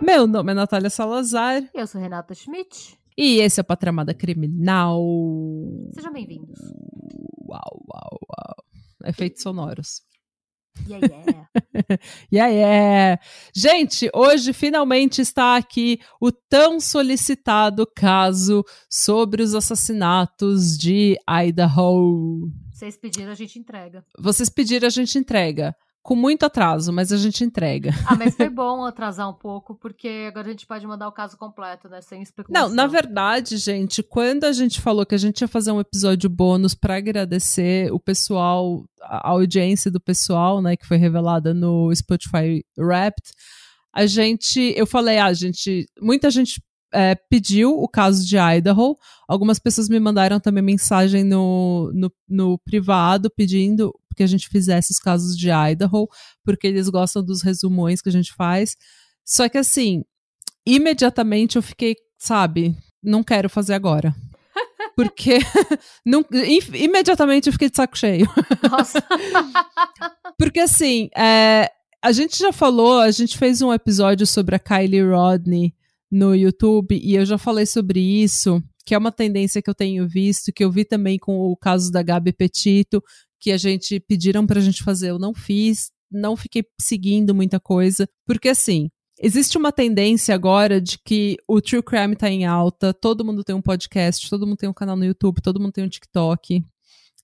Meu nome é Natália Salazar. Eu sou Renata Schmidt. E esse é o Patramada Criminal. Sejam bem-vindos. Uau, uau, uau. Efeitos sonoros. Yeah, yeah. yeah, yeah. Gente, hoje finalmente está aqui o tão solicitado caso sobre os assassinatos de Idaho. Vocês pediram, a gente entrega. Vocês pediram, a gente entrega com muito atraso, mas a gente entrega. Ah, mas foi bom atrasar um pouco, porque agora a gente pode mandar o caso completo, né? Sem especulação. Não, na verdade, gente, quando a gente falou que a gente ia fazer um episódio bônus para agradecer o pessoal, a audiência do pessoal, né, que foi revelada no Spotify Wrapped, a gente, eu falei, ah, gente, muita gente é, pediu o caso de Idaho. Algumas pessoas me mandaram também mensagem no, no, no privado pedindo que a gente fizesse os casos de Idaho, porque eles gostam dos resumões que a gente faz. Só que assim, imediatamente eu fiquei, sabe, não quero fazer agora. Porque não, imediatamente eu fiquei de saco cheio. Nossa. Porque assim, é, a gente já falou, a gente fez um episódio sobre a Kylie Rodney no YouTube e eu já falei sobre isso, que é uma tendência que eu tenho visto, que eu vi também com o caso da Gabi Petito, que a gente pediram pra gente fazer, eu não fiz, não fiquei seguindo muita coisa, porque assim, existe uma tendência agora de que o true crime tá em alta, todo mundo tem um podcast, todo mundo tem um canal no YouTube, todo mundo tem um TikTok.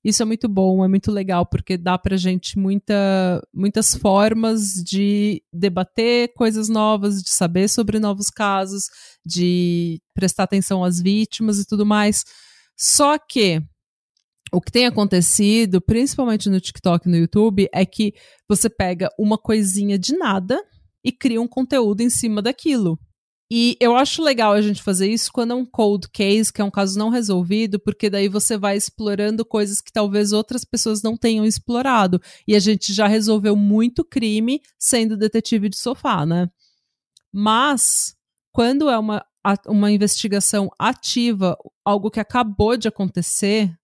Isso é muito bom, é muito legal, porque dá pra gente muita, muitas formas de debater coisas novas, de saber sobre novos casos, de prestar atenção às vítimas e tudo mais. Só que o que tem acontecido, principalmente no TikTok e no YouTube, é que você pega uma coisinha de nada e cria um conteúdo em cima daquilo. E eu acho legal a gente fazer isso quando é um cold case, que é um caso não resolvido, porque daí você vai explorando coisas que talvez outras pessoas não tenham explorado. E a gente já resolveu muito crime sendo detetive de sofá, né? Mas, quando é uma, uma investigação ativa, algo que acabou de acontecer,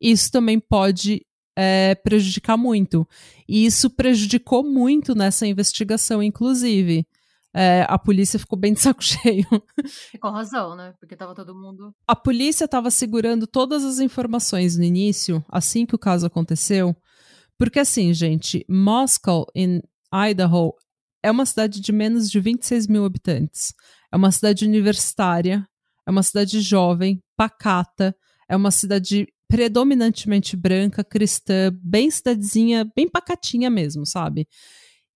isso também pode é, prejudicar muito. E isso prejudicou muito nessa investigação, inclusive é, a polícia ficou bem de saco cheio. E com razão, né? Porque tava todo mundo. A polícia estava segurando todas as informações no início, assim que o caso aconteceu. Porque, assim, gente, Moscow, em Idaho, é uma cidade de menos de 26 mil habitantes. É uma cidade universitária, é uma cidade jovem, pacata, é uma cidade predominantemente branca, cristã, bem cidadezinha, bem pacatinha mesmo, sabe?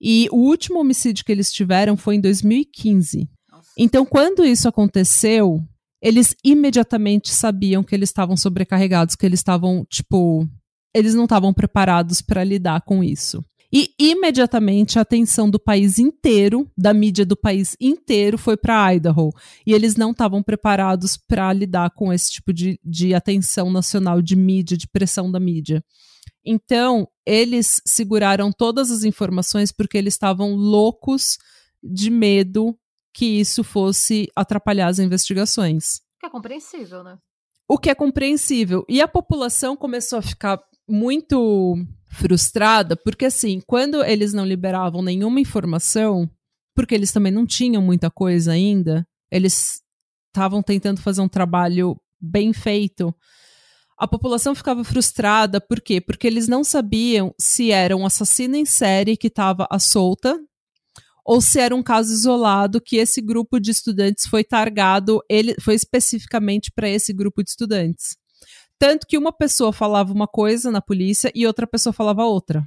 E o último homicídio que eles tiveram foi em 2015. Nossa. Então, quando isso aconteceu, eles imediatamente sabiam que eles estavam sobrecarregados, que eles estavam, tipo, eles não estavam preparados para lidar com isso. E imediatamente a atenção do país inteiro, da mídia do país inteiro, foi para Idaho. E eles não estavam preparados para lidar com esse tipo de, de atenção nacional, de mídia, de pressão da mídia. Então, eles seguraram todas as informações porque eles estavam loucos de medo que isso fosse atrapalhar as investigações. O que é compreensível, né? O que é compreensível. E a população começou a ficar muito frustrada, porque assim, quando eles não liberavam nenhuma informação, porque eles também não tinham muita coisa ainda, eles estavam tentando fazer um trabalho bem feito a população ficava frustrada, por quê? Porque eles não sabiam se era um assassino em série que estava à solta ou se era um caso isolado que esse grupo de estudantes foi targado, ele foi especificamente para esse grupo de estudantes. Tanto que uma pessoa falava uma coisa na polícia e outra pessoa falava outra.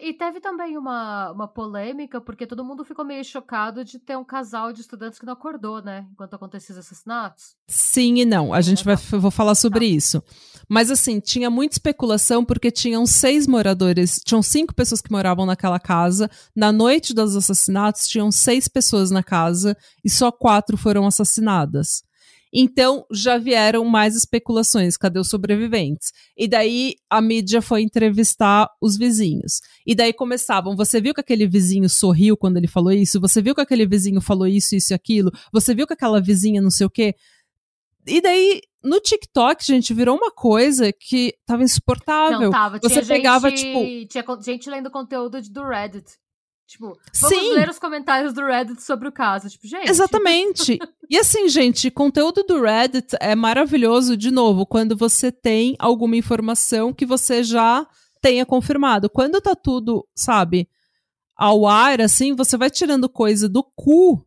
E teve também uma, uma polêmica, porque todo mundo ficou meio chocado de ter um casal de estudantes que não acordou, né? Enquanto aconteciam os assassinatos. Sim e não. A gente é, vai tá. vou falar sobre tá. isso. Mas assim, tinha muita especulação porque tinham seis moradores, tinham cinco pessoas que moravam naquela casa. Na noite dos assassinatos, tinham seis pessoas na casa e só quatro foram assassinadas. Então já vieram mais especulações, cadê os sobreviventes? E daí a mídia foi entrevistar os vizinhos. E daí começavam, você viu que aquele vizinho sorriu quando ele falou isso? Você viu que aquele vizinho falou isso, isso e aquilo? Você viu que aquela vizinha não sei o quê? E daí, no TikTok, gente, virou uma coisa que tava insuportável. Não tava. Você tinha pegava, gente, tipo. Tinha gente lendo conteúdo do Reddit. Tipo, vamos Sim. ler os comentários do Reddit sobre o caso. Tipo, gente. Exatamente. e assim, gente, conteúdo do Reddit é maravilhoso, de novo, quando você tem alguma informação que você já tenha confirmado. Quando tá tudo, sabe, ao ar, assim, você vai tirando coisa do cu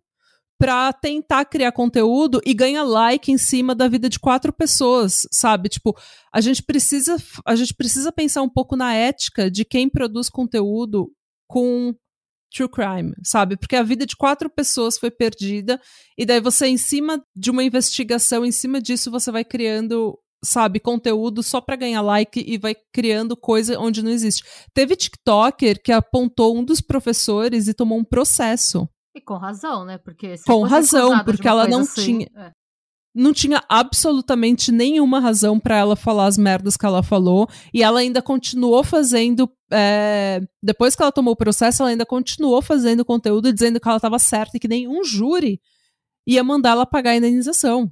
pra tentar criar conteúdo e ganha like em cima da vida de quatro pessoas, sabe? Tipo, a gente precisa a gente precisa pensar um pouco na ética de quem produz conteúdo com true crime, sabe? Porque a vida de quatro pessoas foi perdida e daí você em cima de uma investigação, em cima disso você vai criando sabe, conteúdo só para ganhar like e vai criando coisa onde não existe. Teve TikToker que apontou um dos professores e tomou um processo. E com razão, né? Porque com razão, porque ela não assim, tinha é não tinha absolutamente nenhuma razão para ela falar as merdas que ela falou. E ela ainda continuou fazendo. É, depois que ela tomou o processo, ela ainda continuou fazendo conteúdo dizendo que ela estava certa e que nenhum júri ia mandar ela pagar a indenização.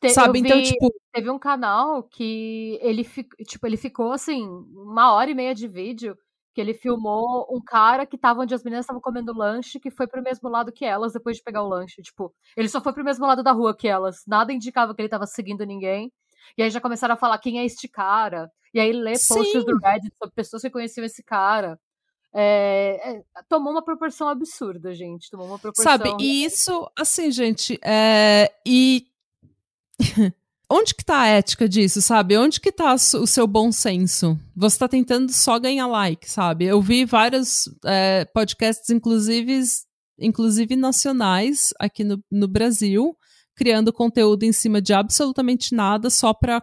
Te, sabe? então, tipo. Teve um canal que ele, tipo, ele ficou assim, uma hora e meia de vídeo que ele filmou um cara que tava onde as meninas estavam comendo lanche, que foi pro mesmo lado que elas depois de pegar o lanche. Tipo, ele só foi pro mesmo lado da rua que elas. Nada indicava que ele tava seguindo ninguém. E aí já começaram a falar quem é este cara. E aí ler posts do Reddit sobre pessoas que conheciam esse cara. É, é, tomou uma proporção absurda, gente. Tomou uma proporção. Sabe, e isso, assim, gente, é, e Onde que tá a ética disso, sabe? Onde que tá o seu bom senso? Você tá tentando só ganhar like, sabe? Eu vi vários é, podcasts, inclusive, inclusive nacionais, aqui no, no Brasil, criando conteúdo em cima de absolutamente nada só pra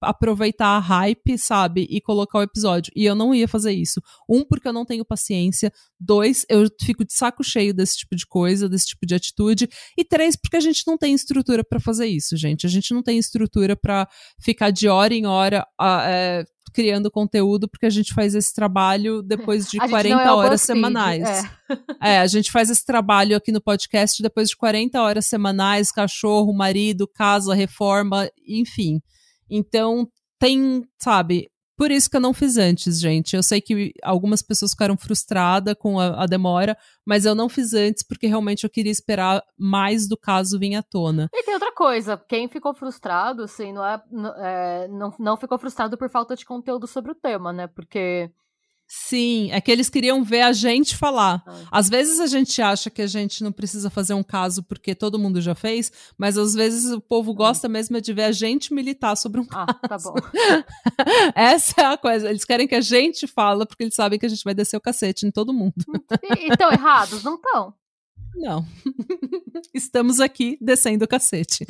aproveitar a hype, sabe? E colocar o episódio. E eu não ia fazer isso. Um, porque eu não tenho paciência. Dois, eu fico de saco cheio desse tipo de coisa, desse tipo de atitude. E três, porque a gente não tem estrutura para fazer isso, gente. A gente não tem estrutura para ficar de hora em hora é, criando conteúdo, porque a gente faz esse trabalho depois de 40 é horas semanais. É. é. a gente faz esse trabalho aqui no podcast depois de 40 horas semanais, cachorro, marido, casa, reforma, enfim. Então, tem, sabe, por isso que eu não fiz antes, gente. Eu sei que algumas pessoas ficaram frustradas com a, a, demora, mas eu não fiz antes porque realmente eu queria esperar mais do caso vir à tona. E tem outra coisa, quem ficou frustrado, assim, não, é, é não, não ficou frustrado por falta de conteúdo sobre o tema, né? Porque Sim, é que eles queriam ver a gente falar. Ah. Às vezes a gente acha que a gente não precisa fazer um caso porque todo mundo já fez, mas às vezes o povo hum. gosta mesmo de ver a gente militar sobre um caso. Ah, tá bom. Essa é a coisa. Eles querem que a gente fala porque eles sabem que a gente vai descer o cacete em todo mundo. E estão errados? Não estão. Não. Estamos aqui descendo o cacete.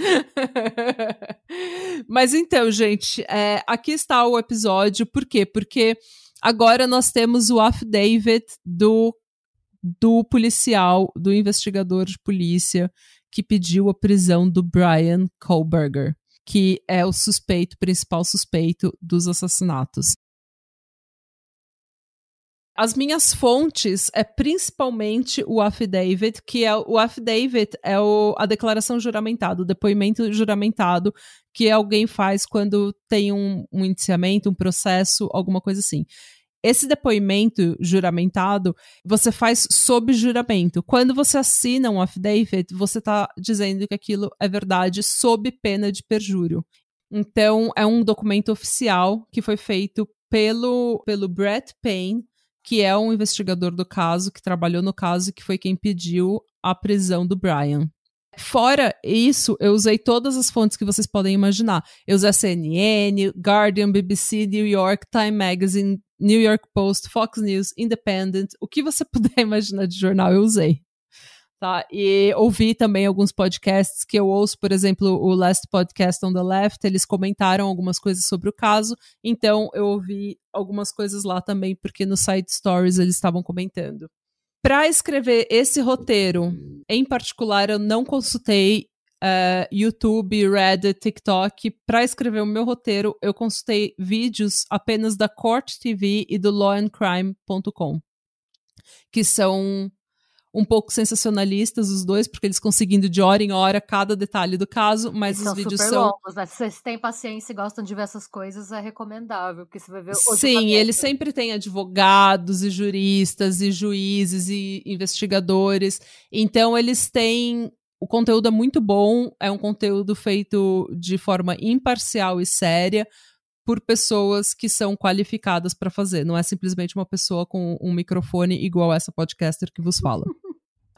Mas então, gente, é, aqui está o episódio. Por quê? Porque Agora nós temos o affidavit do, do policial, do investigador de polícia que pediu a prisão do Brian Kohlberger, que é o suspeito, principal suspeito dos assassinatos. As minhas fontes é principalmente o affidavit, que é o affidavit é o, a declaração juramentada, o depoimento juramentado que alguém faz quando tem um, um indiciamento, um processo, alguma coisa assim. Esse depoimento juramentado você faz sob juramento. Quando você assina um affidavit, você está dizendo que aquilo é verdade sob pena de perjúrio. Então, é um documento oficial que foi feito pelo, pelo Brett Payne, que é um investigador do caso, que trabalhou no caso e que foi quem pediu a prisão do Brian. Fora isso, eu usei todas as fontes que vocês podem imaginar. Eu usei CNN, Guardian, BBC, New York, Time Magazine, New York Post, Fox News, Independent, o que você puder imaginar de jornal eu usei. Tá? E ouvi também alguns podcasts que eu ouço, por exemplo, o Last Podcast on the Left, eles comentaram algumas coisas sobre o caso, então eu ouvi algumas coisas lá também, porque no Side Stories eles estavam comentando. Para escrever esse roteiro, em particular, eu não consultei uh, YouTube, Reddit, TikTok. Para escrever o meu roteiro, eu consultei vídeos apenas da Court TV e do lawandcrime.com, que são um pouco sensacionalistas os dois, porque eles conseguindo de hora em hora cada detalhe do caso, mas os são vídeos super são longos, né? Se vocês têm paciência e gostam de ver essas coisas, é recomendável, porque você vai ver Sim, julgamento. ele sempre tem advogados e juristas e juízes e investigadores. Então eles têm o conteúdo é muito bom, é um conteúdo feito de forma imparcial e séria por pessoas que são qualificadas para fazer. Não é simplesmente uma pessoa com um microfone igual essa podcaster que vos fala.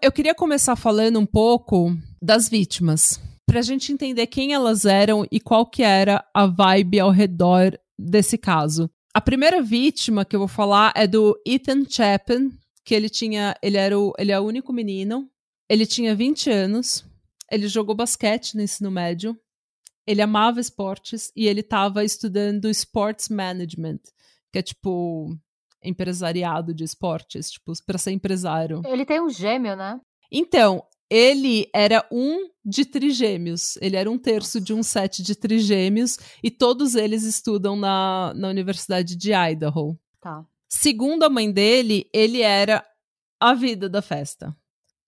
Eu queria começar falando um pouco das vítimas, para a gente entender quem elas eram e qual que era a vibe ao redor desse caso. A primeira vítima que eu vou falar é do Ethan Chapin, que ele tinha, ele era o, ele é o único menino, ele tinha 20 anos, ele jogou basquete no ensino médio, ele amava esportes e ele estava estudando sports management, que é tipo empresariado de esportes, tipo, para ser empresário. Ele tem um gêmeo, né? Então, ele era um de trigêmeos. Ele era um terço de um set de trigêmeos e todos eles estudam na, na Universidade de Idaho. Tá. Segundo a mãe dele, ele era a vida da festa.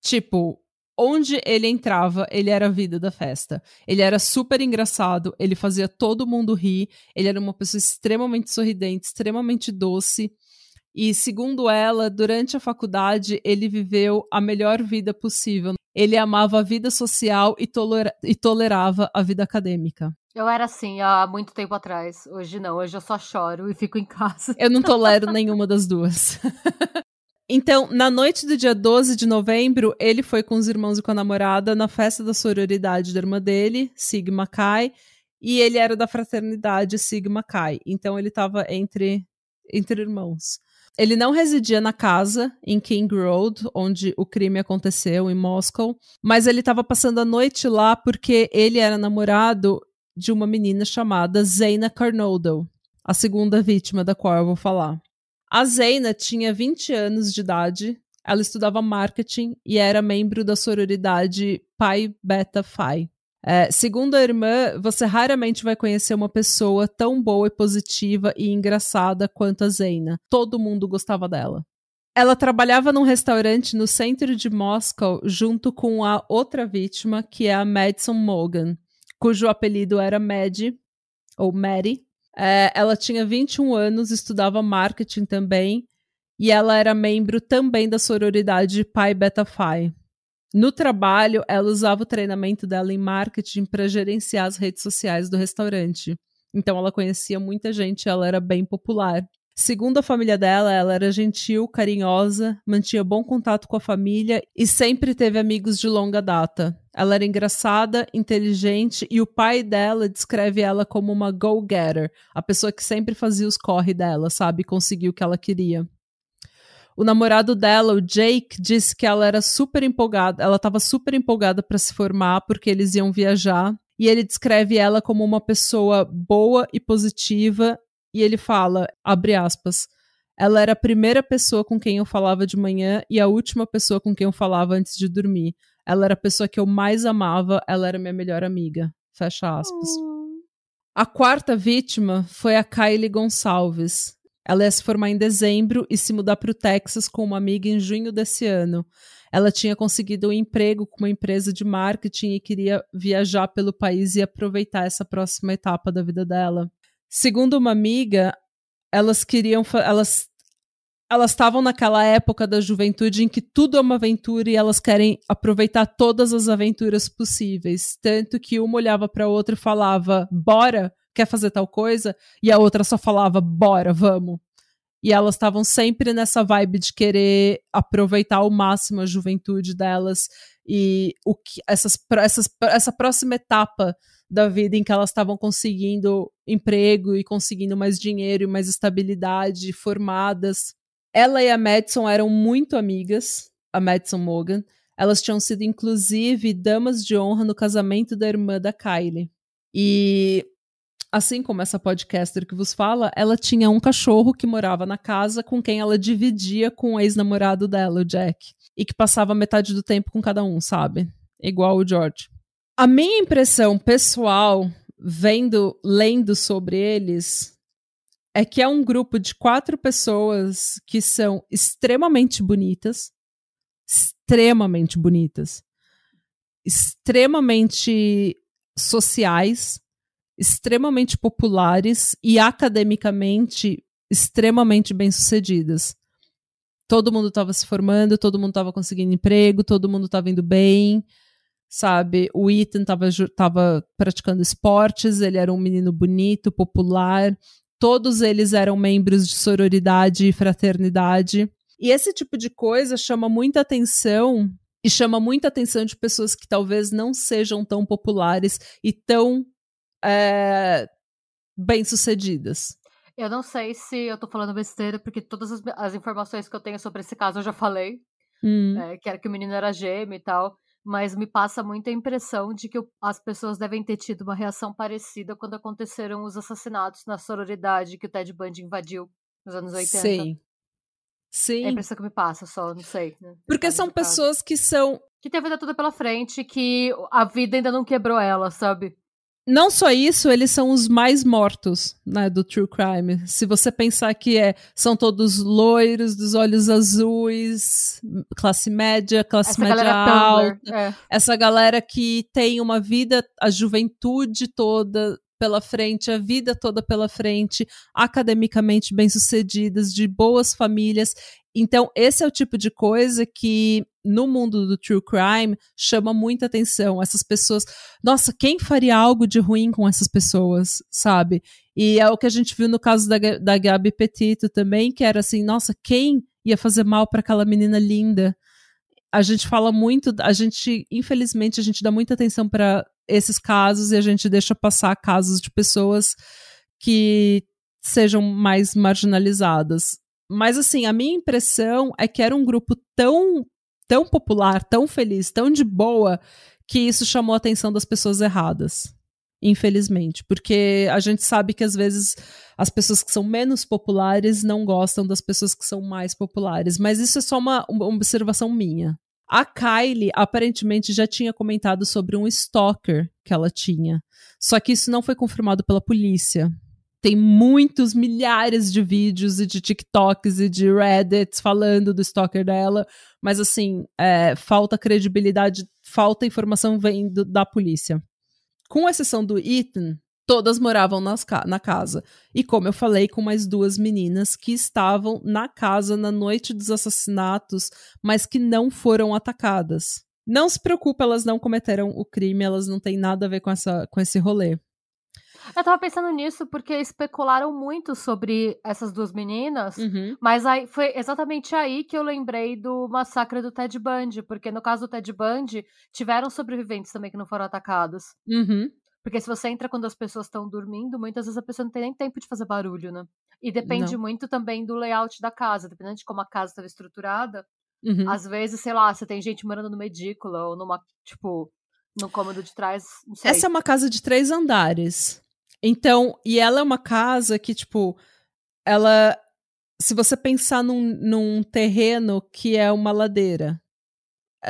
Tipo, onde ele entrava, ele era a vida da festa. Ele era super engraçado, ele fazia todo mundo rir, ele era uma pessoa extremamente sorridente, extremamente doce. E segundo ela, durante a faculdade, ele viveu a melhor vida possível. Ele amava a vida social e, tolera e tolerava a vida acadêmica. Eu era assim há muito tempo atrás. Hoje não, hoje eu só choro e fico em casa. Eu não tolero nenhuma das duas. Então, na noite do dia 12 de novembro, ele foi com os irmãos e com a namorada na festa da sororidade da irmã dele, Sigma Chi, e ele era da fraternidade Sigma Chi. Então, ele estava entre, entre irmãos. Ele não residia na casa em King Road, onde o crime aconteceu, em Moscow, mas ele estava passando a noite lá porque ele era namorado de uma menina chamada Zaina Carnodle, a segunda vítima da qual eu vou falar. A Zeina tinha 20 anos de idade, ela estudava marketing e era membro da sororidade Pi Beta Phi. É, segundo a irmã, você raramente vai conhecer uma pessoa tão boa e positiva e engraçada quanto a Zeina. Todo mundo gostava dela. Ela trabalhava num restaurante no centro de Moscow junto com a outra vítima, que é a Madison Morgan, cujo apelido era Maddie, ou Mary, é, ela tinha 21 anos, estudava marketing também, e ela era membro também da sororidade Pi Beta Phi. No trabalho, ela usava o treinamento dela em marketing para gerenciar as redes sociais do restaurante. Então, ela conhecia muita gente, ela era bem popular. Segundo a família dela, ela era gentil, carinhosa, mantinha bom contato com a família e sempre teve amigos de longa data. Ela era engraçada, inteligente e o pai dela descreve ela como uma go-getter, a pessoa que sempre fazia os corre dela, sabe? Conseguiu o que ela queria. O namorado dela, o Jake, disse que ela era super empolgada, ela estava super empolgada para se formar porque eles iam viajar. E ele descreve ela como uma pessoa boa e positiva e ele fala, abre aspas, ela era a primeira pessoa com quem eu falava de manhã e a última pessoa com quem eu falava antes de dormir. Ela era a pessoa que eu mais amava, ela era minha melhor amiga. Fecha aspas. Hum. A quarta vítima foi a Kylie Gonçalves. Ela ia se formar em dezembro e se mudar para o Texas com uma amiga em junho desse ano. Ela tinha conseguido um emprego com uma empresa de marketing e queria viajar pelo país e aproveitar essa próxima etapa da vida dela. Segundo uma amiga, elas queriam. Elas elas estavam naquela época da juventude em que tudo é uma aventura e elas querem aproveitar todas as aventuras possíveis. Tanto que uma olhava para a outra e falava: Bora, quer fazer tal coisa? E a outra só falava: Bora, vamos. E elas estavam sempre nessa vibe de querer aproveitar ao máximo a juventude delas e o que, essas, essas, essa próxima etapa da vida em que elas estavam conseguindo emprego e conseguindo mais dinheiro e mais estabilidade, formadas. Ela e a Madison eram muito amigas, a Madison Morgan. Elas tinham sido, inclusive, damas de honra no casamento da irmã da Kylie. E, assim como essa podcaster que vos fala, ela tinha um cachorro que morava na casa com quem ela dividia com o ex-namorado dela, o Jack. E que passava metade do tempo com cada um, sabe? Igual o George. A minha impressão pessoal, vendo, lendo sobre eles, é que é um grupo de quatro pessoas que são extremamente bonitas, extremamente bonitas, extremamente sociais, extremamente populares e academicamente extremamente bem-sucedidas. Todo mundo estava se formando, todo mundo estava conseguindo emprego, todo mundo estava indo bem, sabe? O Ethan estava praticando esportes, ele era um menino bonito, popular. Todos eles eram membros de sororidade e fraternidade. E esse tipo de coisa chama muita atenção e chama muita atenção de pessoas que talvez não sejam tão populares e tão é, bem-sucedidas. Eu não sei se eu tô falando besteira, porque todas as, as informações que eu tenho sobre esse caso eu já falei. Hum. É, que era que o menino era gêmeo e tal. Mas me passa muita impressão de que as pessoas devem ter tido uma reação parecida quando aconteceram os assassinatos na sororidade que o Ted Bundy invadiu nos anos 80. Sim. Sim. É a impressão que me passa, só, não sei. Né? Porque são pessoas que são. Que tem a vida toda pela frente, que a vida ainda não quebrou ela, sabe? Não só isso, eles são os mais mortos, né, do true crime. Se você pensar que é, são todos loiros, dos olhos azuis, classe média, classe essa média alta, é. essa galera que tem uma vida, a juventude toda pela frente, a vida toda pela frente, academicamente bem-sucedidas, de boas famílias. Então, esse é o tipo de coisa que no mundo do true crime chama muita atenção. Essas pessoas, nossa, quem faria algo de ruim com essas pessoas, sabe? E é o que a gente viu no caso da, da Gabi Petito também, que era assim, nossa, quem ia fazer mal para aquela menina linda? A gente fala muito, a gente, infelizmente, a gente dá muita atenção para esses casos e a gente deixa passar casos de pessoas que sejam mais marginalizadas. Mas assim, a minha impressão é que era um grupo tão tão popular, tão feliz, tão de boa, que isso chamou a atenção das pessoas erradas. Infelizmente, porque a gente sabe que às vezes as pessoas que são menos populares não gostam das pessoas que são mais populares, mas isso é só uma, uma observação minha. A Kylie aparentemente já tinha comentado sobre um stalker que ela tinha, só que isso não foi confirmado pela polícia tem muitos, milhares de vídeos e de TikToks e de Reddits falando do stalker dela, mas assim, é, falta credibilidade, falta informação vindo da polícia. Com exceção do Ethan, todas moravam nas, na casa. E como eu falei, com mais duas meninas que estavam na casa na noite dos assassinatos, mas que não foram atacadas. Não se preocupe, elas não cometeram o crime, elas não têm nada a ver com, essa, com esse rolê. Eu tava pensando nisso porque especularam muito sobre essas duas meninas, uhum. mas aí foi exatamente aí que eu lembrei do massacre do Ted Bundy, porque no caso do Ted Bundy, tiveram sobreviventes também que não foram atacados. Uhum. Porque se você entra quando as pessoas estão dormindo, muitas vezes a pessoa não tem nem tempo de fazer barulho, né? E depende não. muito também do layout da casa, dependendo de como a casa estava estruturada. Uhum. Às vezes, sei lá, você tem gente morando numa edícula ou numa, tipo, no cômodo de trás, Essa é uma casa de três andares. Então, e ela é uma casa que, tipo, ela. Se você pensar num, num terreno que é uma ladeira.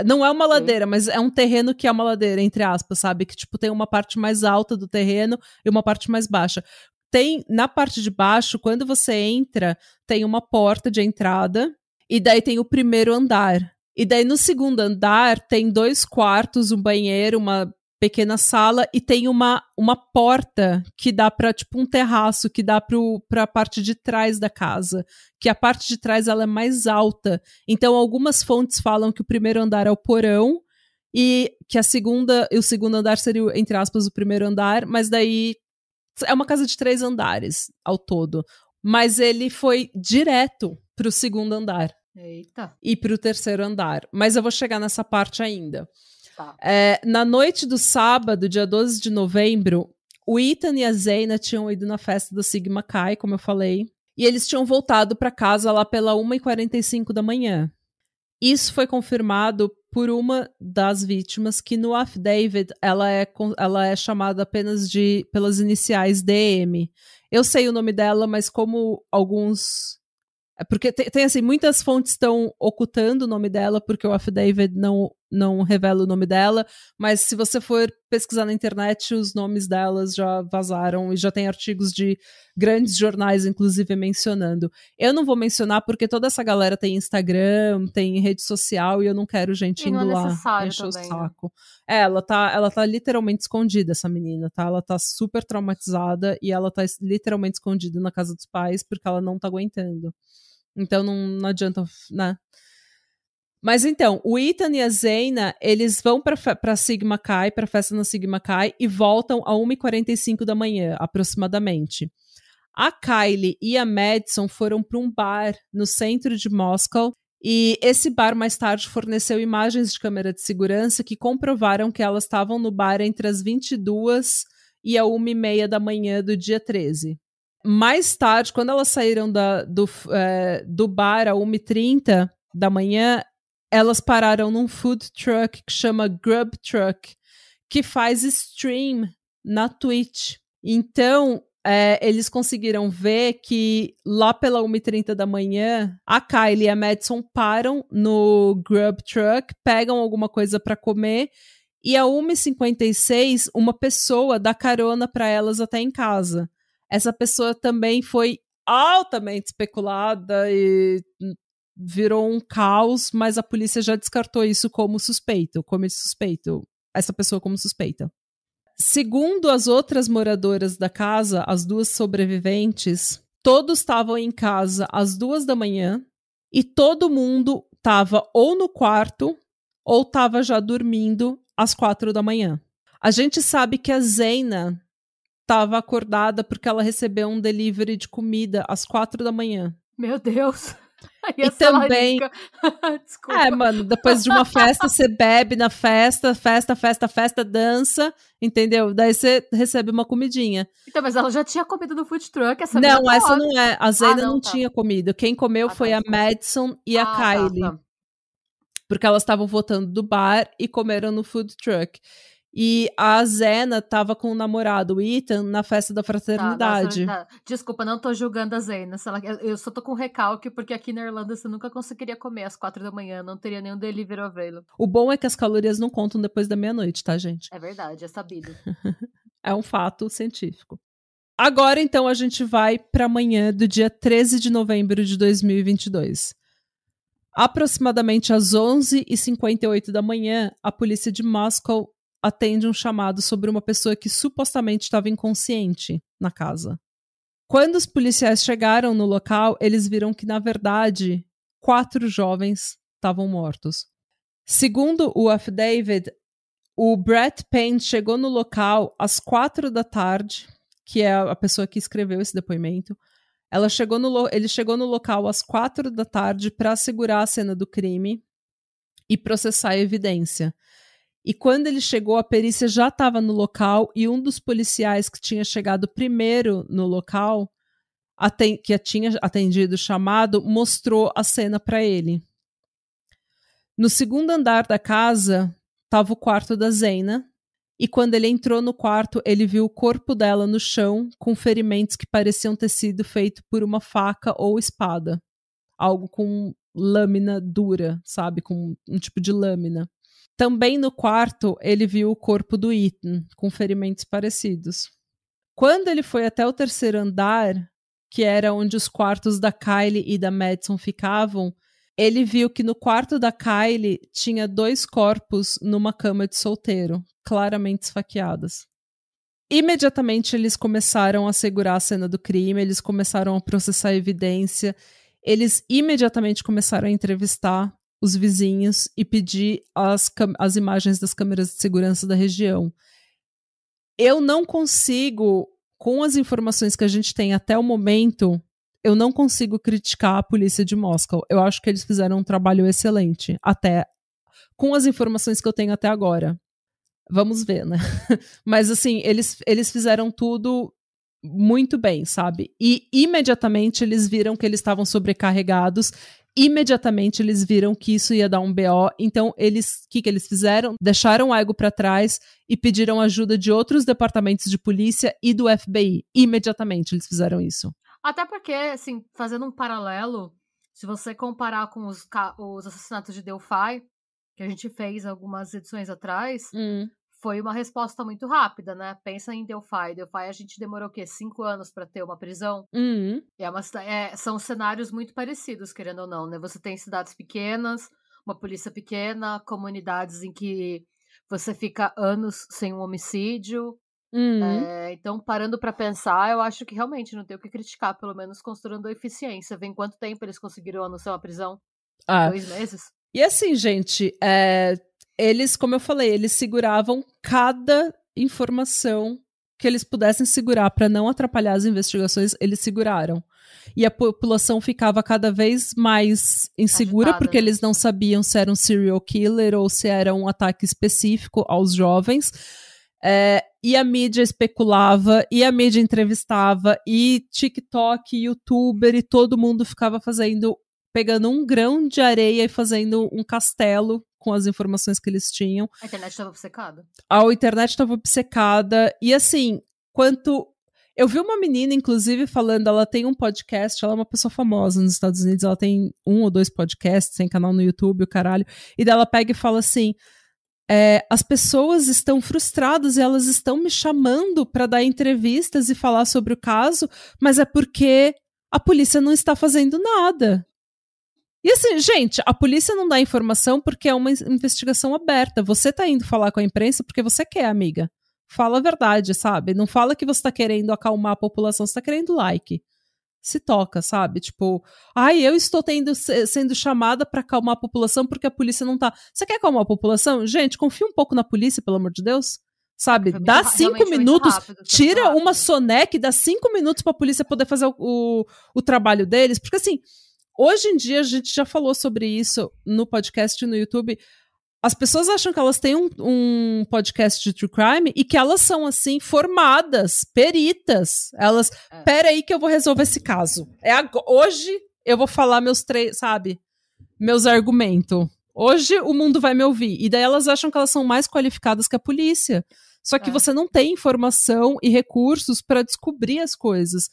Não é uma ladeira, Sim. mas é um terreno que é uma ladeira, entre aspas, sabe? Que, tipo, tem uma parte mais alta do terreno e uma parte mais baixa. Tem, na parte de baixo, quando você entra, tem uma porta de entrada, e daí tem o primeiro andar. E daí no segundo andar tem dois quartos, um banheiro, uma pequena sala e tem uma, uma porta que dá para tipo um terraço que dá para a parte de trás da casa, que a parte de trás ela é mais alta. Então algumas fontes falam que o primeiro andar é o porão e que a segunda, o segundo andar seria entre aspas o primeiro andar, mas daí é uma casa de três andares ao todo. Mas ele foi direto para o segundo andar. Eita. E para o terceiro andar. Mas eu vou chegar nessa parte ainda. Tá. É, na noite do sábado, dia 12 de novembro, o Ethan e a Zayna tinham ido na festa do Sigma Chi, como eu falei, e eles tinham voltado para casa lá pela 1h45 da manhã. Isso foi confirmado por uma das vítimas, que no affidavit ela é, ela é chamada apenas de pelas iniciais DM. Eu sei o nome dela, mas como alguns. É porque tem, tem assim, muitas fontes estão ocultando o nome dela, porque o affidavit não não revela o nome dela, mas se você for pesquisar na internet, os nomes delas já vazaram e já tem artigos de grandes jornais, inclusive, mencionando. Eu não vou mencionar porque toda essa galera tem Instagram, tem rede social e eu não quero gente E indo não é lá necessário encher o também, né? saco. É, ela tá, ela tá literalmente escondida, essa menina, tá? Ela tá super traumatizada e ela tá literalmente escondida na casa dos pais porque ela não tá aguentando. Então não, não adianta, né? Mas então, o Ethan e a Zayna, eles vão pra Sigma Chi, pra festa na Sigma Chi, e voltam a 1h45 da manhã, aproximadamente. A Kylie e a Madison foram para um bar no centro de Moscow, e esse bar mais tarde forneceu imagens de câmera de segurança que comprovaram que elas estavam no bar entre as 22 e a 1h30 da manhã do dia 13. Mais tarde, quando elas saíram da- do, eh, do bar a 1h30 da manhã, elas pararam num food truck que chama Grub Truck, que faz stream na Twitch. Então, é, eles conseguiram ver que lá pela 1h30 da manhã, a Kylie e a Madison param no Grub Truck, pegam alguma coisa para comer, e a 1h56, uma pessoa dá carona para elas até em casa. Essa pessoa também foi altamente especulada e virou um caos, mas a polícia já descartou isso como suspeito, como suspeito, essa pessoa como suspeita. Segundo as outras moradoras da casa, as duas sobreviventes, todos estavam em casa às duas da manhã e todo mundo estava ou no quarto ou estava já dormindo às quatro da manhã. A gente sabe que a Zena estava acordada porque ela recebeu um delivery de comida às quatro da manhã. Meu Deus. E Essa também-. Desculpa. É, mano, depois de uma festa, você bebe na festa, festa, festa, festa, dança, entendeu? Daí você recebe uma comidinha. Então, mas ela já tinha comido no food truck. Essa não, menina essa pode. não é. A Zena não, não, tá. tinha comido. Quem comeu Ah, foi tá, a desculpa. Madison e a Ah, tá, Kylie. tá. Porque elas estavam voltando do bar e comeram no food truck. E a Zena tava com o namorado, o Ethan, na festa da Tá, fraternidade. nossa, tá. Desculpa, não tô julgando a Zena. ela- Eu só tô com recalque, porque aqui na Irlanda você nunca conseguiria comer às quatro da manhã, não teria nenhum delivery available. O bom é que as calorias não contam depois da meia-noite, tá, gente? É verdade, é sabido. É um fato científico. Agora, então, a gente vai para amanhã do dia 13 de novembro de 2022. Aproximadamente às 11h58 da manhã, a polícia de Moscow atende um chamado sobre uma pessoa que supostamente estava inconsciente na casa. Quando os policiais chegaram no local, eles viram que, na verdade, quatro jovens estavam mortos. Segundo o affidavit, o Brett Payne chegou no local às quatro da tarde, que é a pessoa que escreveu esse depoimento. Ela chegou no ele chegou no local às quatro da tarde para assegurar a cena do crime e processar a evidência. E quando ele chegou, a perícia já estava no local e um dos policiais que tinha chegado primeiro no local, que tinha atendido o chamado, mostrou a cena para ele. No segundo andar da casa estava o quarto da Zena, e quando ele entrou no quarto, ele viu o corpo dela no chão, com ferimentos que pareciam ter sido feito por uma faca ou espada. Algo com lâmina dura, sabe? Com um tipo de lâmina. Também no quarto, ele viu o corpo do Ethan, com ferimentos parecidos. Quando ele foi até o terceiro andar, que era onde os quartos da Kylie e da Madison ficavam, ele viu que no quarto da Kylie tinha dois corpos numa cama de solteiro, claramente esfaqueadas. Imediatamente eles começaram a segurar a cena do crime, eles começaram a processar a evidência, eles imediatamente começaram a entrevistar os vizinhos e pedir as, as imagens das câmeras de segurança da região. Eu não consigo, com as informações que a gente tem até o momento, eu não consigo criticar a polícia de Moscow. Eu acho que eles fizeram um trabalho excelente, até com as informações que eu tenho até agora. Vamos ver, né? Mas assim, eles, eles fizeram tudo muito bem, sabe? E imediatamente eles viram que eles estavam sobrecarregados. Imediatamente eles viram que isso ia dar um BO, então eles, o que, que eles fizeram? Deixaram o ego para trás e pediram ajuda de outros departamentos de polícia e do FBI. Imediatamente eles fizeram isso. Até porque, assim, fazendo um paralelo, se você comparar com os, os assassinatos de Delphi, que a gente fez algumas edições atrás, Hum. Foi uma resposta muito rápida, né? Pensa em Delphi. Delphi a gente demorou o quê? Cinco anos para ter uma prisão? Hum. E é uma é, são cenários muito parecidos, querendo ou não, né? Você tem cidades pequenas, uma polícia pequena, comunidades em que você fica anos sem um homicídio. Hum. É, então, parando para pensar, eu acho que realmente não tem o que criticar, pelo menos considerando a eficiência. Vem quanto tempo eles conseguiram anunciar uma prisão? Ah, Dois meses? E assim, gente, é, eles, como eu falei, eles seguravam cada informação que eles pudessem segurar para não atrapalhar as investigações, eles seguraram. E a população ficava cada vez mais insegura Agitada, porque né? eles não sabiam se era um serial killer ou se era um ataque específico aos jovens. É, e a mídia especulava, e a mídia entrevistava, e TikTok, YouTuber, e todo mundo ficava fazendo pegando um grão de areia e fazendo um castelo com as informações que eles tinham. A internet estava obcecada. A internet estava obcecada. E assim, quanto. Eu vi uma menina, inclusive, falando, ela tem um podcast, ela é uma pessoa famosa nos Estados Unidos, ela tem um ou dois podcasts, tem canal no YouTube, o caralho. E dela pega e fala assim: é, as pessoas estão frustradas e elas estão me chamando para dar entrevistas e falar sobre o caso, mas é porque a polícia não está fazendo nada. E assim, gente, a polícia não dá informação porque é uma in- investigação aberta. Você tá indo falar com a imprensa porque você quer, amiga. Fala a verdade, sabe? Não fala que você tá querendo acalmar a população, você tá querendo like. Se toca, sabe? Tipo, ai, eu estou tendo, se- sendo chamada para acalmar a população porque a polícia não tá. Você quer acalmar a população? Gente, confia um pouco na polícia, pelo amor de Deus. Sabe? Foi muito Dá ra- cinco realmente muito minutos, rápido, tira uma soneca e dá cinco minutos pra polícia poder fazer o, o, o trabalho deles. Porque assim, hoje em dia a gente já falou sobre isso no podcast e no YouTube. As pessoas acham que elas têm um, um podcast de true crime e que elas são, assim, formadas, peritas. Elas, É. pera aí que eu vou resolver esse caso. É hoje eu vou falar meus três, sabe? Meus argumentos. Hoje o mundo vai me ouvir. E daí elas acham que elas são mais qualificadas que a polícia. Só que É. você não tem informação e recursos para descobrir as coisas.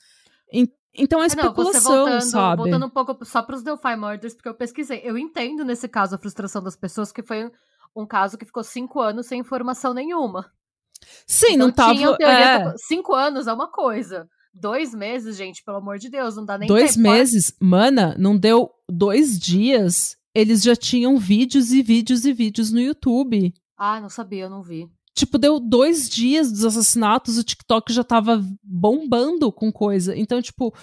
En- Então é É, não, você especulação, voltando, sabe? voltando um pouco só para os Delphi Murders, porque eu pesquisei. Eu entendo nesse caso a frustração das pessoas, que foi um caso que ficou cinco anos sem informação nenhuma. Sim, Então não tava. é, Cinco anos é uma coisa. Dois meses, gente, pelo amor de Deus, não dá nem dois tempo. meses, mana, não deu dois dias. Eles já tinham vídeos e vídeos e vídeos no YouTube. Ah, não sabia, eu não vi. Tipo, deu dois dias dos assassinatos, o TikTok já tava bombando com coisa. Então, tipo,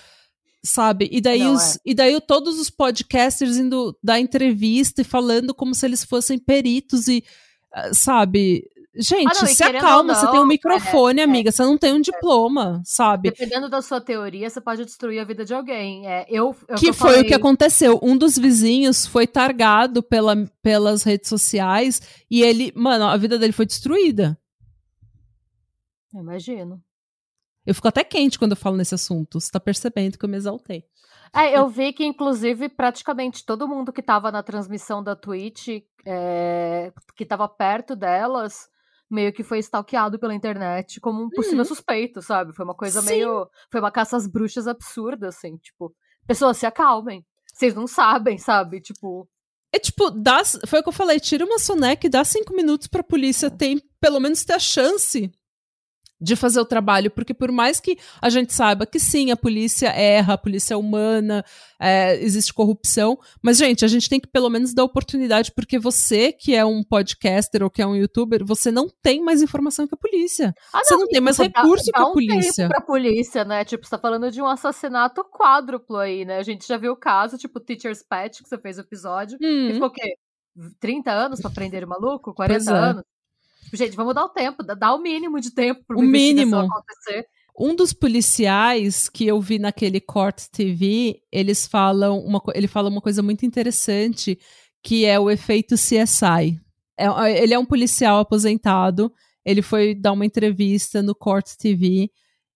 sabe? E daí, Não, os, é. e daí todos os podcasters indo dar entrevista e falando como se eles fossem peritos e, ah, sabe? Gente, Ah, não, se acalma, ou você não, tem um é, microfone, é. amiga, você não tem um diploma, sabe? Dependendo da sua teoria, você pode destruir a vida de alguém. É, eu, é que eu foi falei, o que aconteceu. Um dos vizinhos foi targado pela, pelas redes sociais e ele, mano, a vida dele foi destruída. Eu Imagino. Eu fico até quente quando eu falo nesse assunto. Você tá percebendo que eu me exaltei. É, eu vi que, inclusive, praticamente todo mundo que tava na transmissão da Twitch, é, que tava perto delas, meio que foi stalkeado pela internet como um possível suspeito, sabe? Foi uma coisa Uhum. Sim. meio. Foi uma caça às bruxas absurda, assim. Tipo, pessoas se acalmem. Vocês não sabem, sabe? Tipo. É tipo, dá, foi o que eu falei, tira uma soneca e dá cinco minutos pra polícia ter, pelo menos ter a chance de fazer o trabalho, porque por mais que a gente saiba que sim, a polícia erra, a polícia é humana, é, existe corrupção, mas gente, a gente tem que pelo menos dar oportunidade, porque você que é um podcaster ou que é um youtuber, você não tem mais informação que a polícia. Ah, Você não tem mais tipo, dá- recurso dá pra um polícia. tempo pra polícia, né? Tipo, você tá falando de um assassinato quádruplo aí, né? A gente já viu o caso, tipo, Teacher's Pet, que você fez o episódio. Que Hum, ficou o quê? 30 anos pra prender o maluco? 40 Pois é. anos? Gente, vamos dar o tempo, dá- dá o mínimo de tempo pra O mínimo. acontecer. Um dos policiais que eu vi naquele Court TV, eles falam uma, ele fala uma coisa muito interessante, que é o efeito CSI. É- ele é um policial aposentado, ele foi dar uma entrevista no Court TV,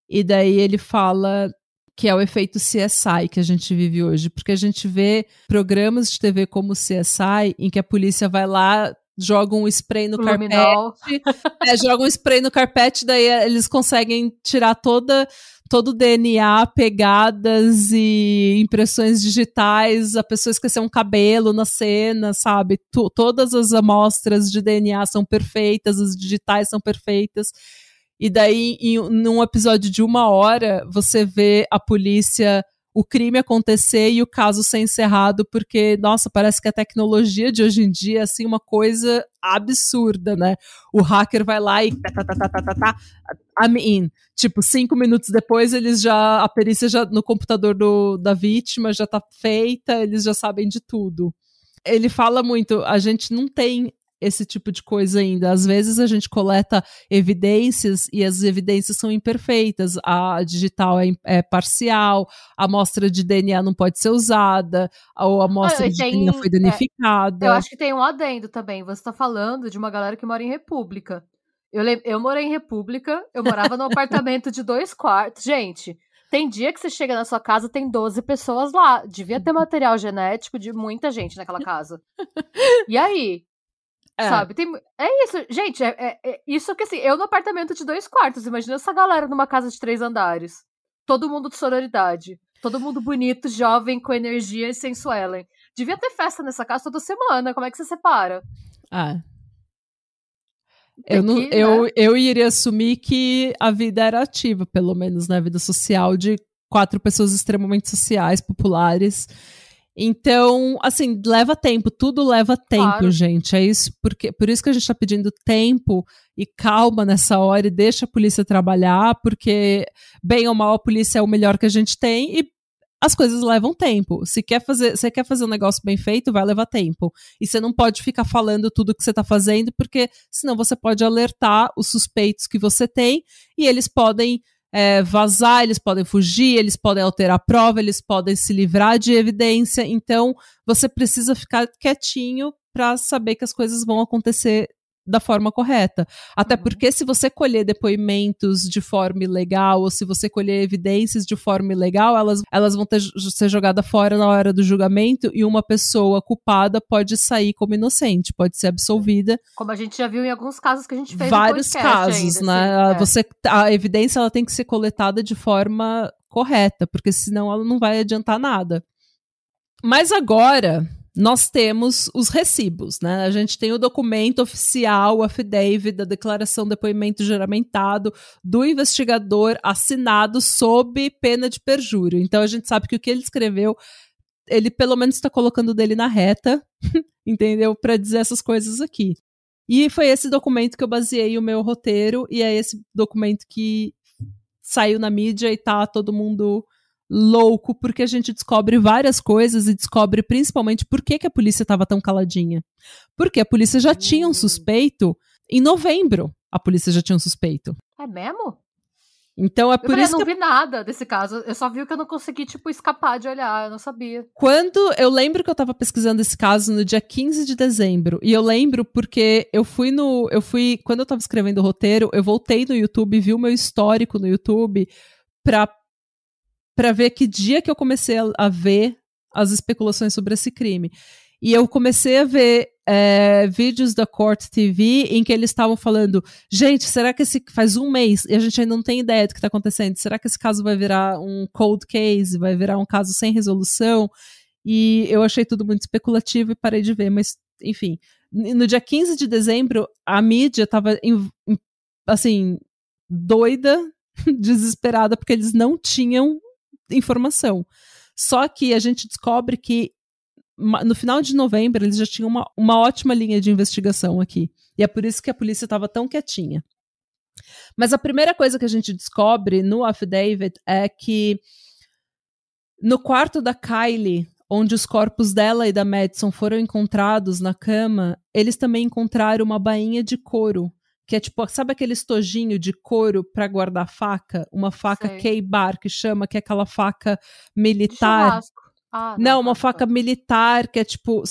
e daí ele fala que é o efeito CSI que a gente vive hoje, porque a gente vê programas de TV como o CSI, em que a polícia vai lá jogam um spray no carpete. é, jogam um spray no carpete, daí eles conseguem tirar toda todo o DNA, pegadas e impressões digitais, a pessoa esqueceu um cabelo na cena, sabe? Tu, todas as amostras de DNA são perfeitas, as digitais são perfeitas. E daí, em num episódio de uma hora, você vê a polícia o crime acontecer e o caso ser encerrado, porque, nossa, parece que a tecnologia de hoje em dia é assim uma coisa absurda, né? O hacker vai lá e tá, tá, tá, tá, tá, tá, tá I'm in. Tipo, cinco minutos depois, eles já. A perícia já no computador do, da vítima já tá feita, eles já sabem de tudo. Ele fala muito, a gente não tem esse tipo de coisa ainda. Às vezes a gente coleta evidências e as evidências são imperfeitas. A digital é, é parcial, a amostra de DNA não pode ser usada, ou a amostra de tem, DNA foi é, danificada. É, eu acho que tem um adendo também. Você está falando de uma galera que mora em República. Eu, eu morei em República, eu morava num apartamento de dois quartos. Gente, tem dia que você chega na sua casa, tem 12 pessoas lá. Devia ter material genético de muita gente naquela casa. E aí? É. Sabe? Tem, é isso, gente. É, é, é, isso que assim, eu no apartamento de dois quartos, imagina essa galera numa casa de três andares. Todo mundo de sororidade. Todo mundo bonito, jovem, com energia e sensuelen. Devia ter festa nessa casa toda semana. Como é que você separa? Ah. Eu, não, que, eu, né? eu iria assumir que a vida era ativa, pelo menos na né? vida social, de quatro pessoas extremamente sociais, populares então, assim, leva tempo, tudo leva tempo, claro. gente. É isso, porque por isso que a gente está pedindo tempo e calma nessa hora e deixa a polícia trabalhar, porque bem ou mal a polícia é o melhor que a gente tem e as coisas levam tempo. Se quer fazer, você quer fazer um negócio bem feito, vai levar tempo. E você não pode ficar falando tudo que você está fazendo, porque senão você pode alertar os suspeitos que você tem e eles podem é, vazar, eles podem fugir, eles podem alterar a prova, eles podem se livrar de evidência. Então, você precisa ficar quietinho para saber que as coisas vão acontecer da forma correta. Até uhum. porque se você colher depoimentos de forma ilegal ou se você colher evidências de forma ilegal, elas, elas vão ter, ser jogadas fora na hora do julgamento e uma pessoa culpada pode sair como inocente, pode ser absolvida. Como a gente já viu em alguns casos que a gente fez Vários casos, ainda, né? Assim, é. você, a evidência ela tem que ser coletada de forma correta, porque senão ela não vai adiantar nada. Mas agora, nós temos os recibos, né? A gente tem o documento oficial, o affidavit da declaração de depoimento juramentado do investigador assinado sob pena de perjúrio. Então a gente sabe que o que ele escreveu, ele pelo menos está colocando dele na reta, entendeu? Para dizer essas coisas aqui. E foi esse documento que eu baseei o meu roteiro e é esse documento que saiu na mídia e tá todo mundo louco, porque a gente descobre várias coisas e descobre principalmente por que, que a polícia estava tão caladinha. Porque a polícia já tinha um hum. suspeito em novembro. A polícia já tinha um suspeito. É mesmo? Então é por eu falei, isso. Eu não vi nada desse caso. Eu só vi que eu não consegui, tipo, escapar de olhar. Eu não sabia. Quando. Eu lembro que eu tava pesquisando esse caso no dia 15 de dezembro. E eu lembro porque eu fui no. Eu fui. Quando eu tava escrevendo o roteiro, eu voltei no YouTube, vi o meu histórico no YouTube pra para ver que dia que eu comecei a, a, ver as especulações sobre esse crime. E eu comecei a ver é, vídeos da Court TV em que eles estavam falando: gente, será que esse faz um mês e a gente ainda não tem ideia do que está acontecendo? Será que esse caso vai virar um cold case? Vai virar um caso sem resolução? E eu achei tudo muito especulativo e parei de ver, mas enfim. No dia 15 de dezembro, a mídia estava assim, doida, desesperada, porque eles não tinham informação. Só que a gente descobre que no final de novembro eles já tinham uma, uma ótima linha de investigação aqui. E é por isso que a polícia estava tão quietinha. Mas a primeira coisa que a gente descobre no affidavit é que no quarto da Kylie, onde os corpos dela e da Madison foram encontrados na cama, eles também encontraram uma bainha de couro que é tipo, sabe aquele estojinho de couro para guardar faca? Uma faca K-bar que chama, que é aquela faca militar. Ah, não, não, uma faca militar que é tipo,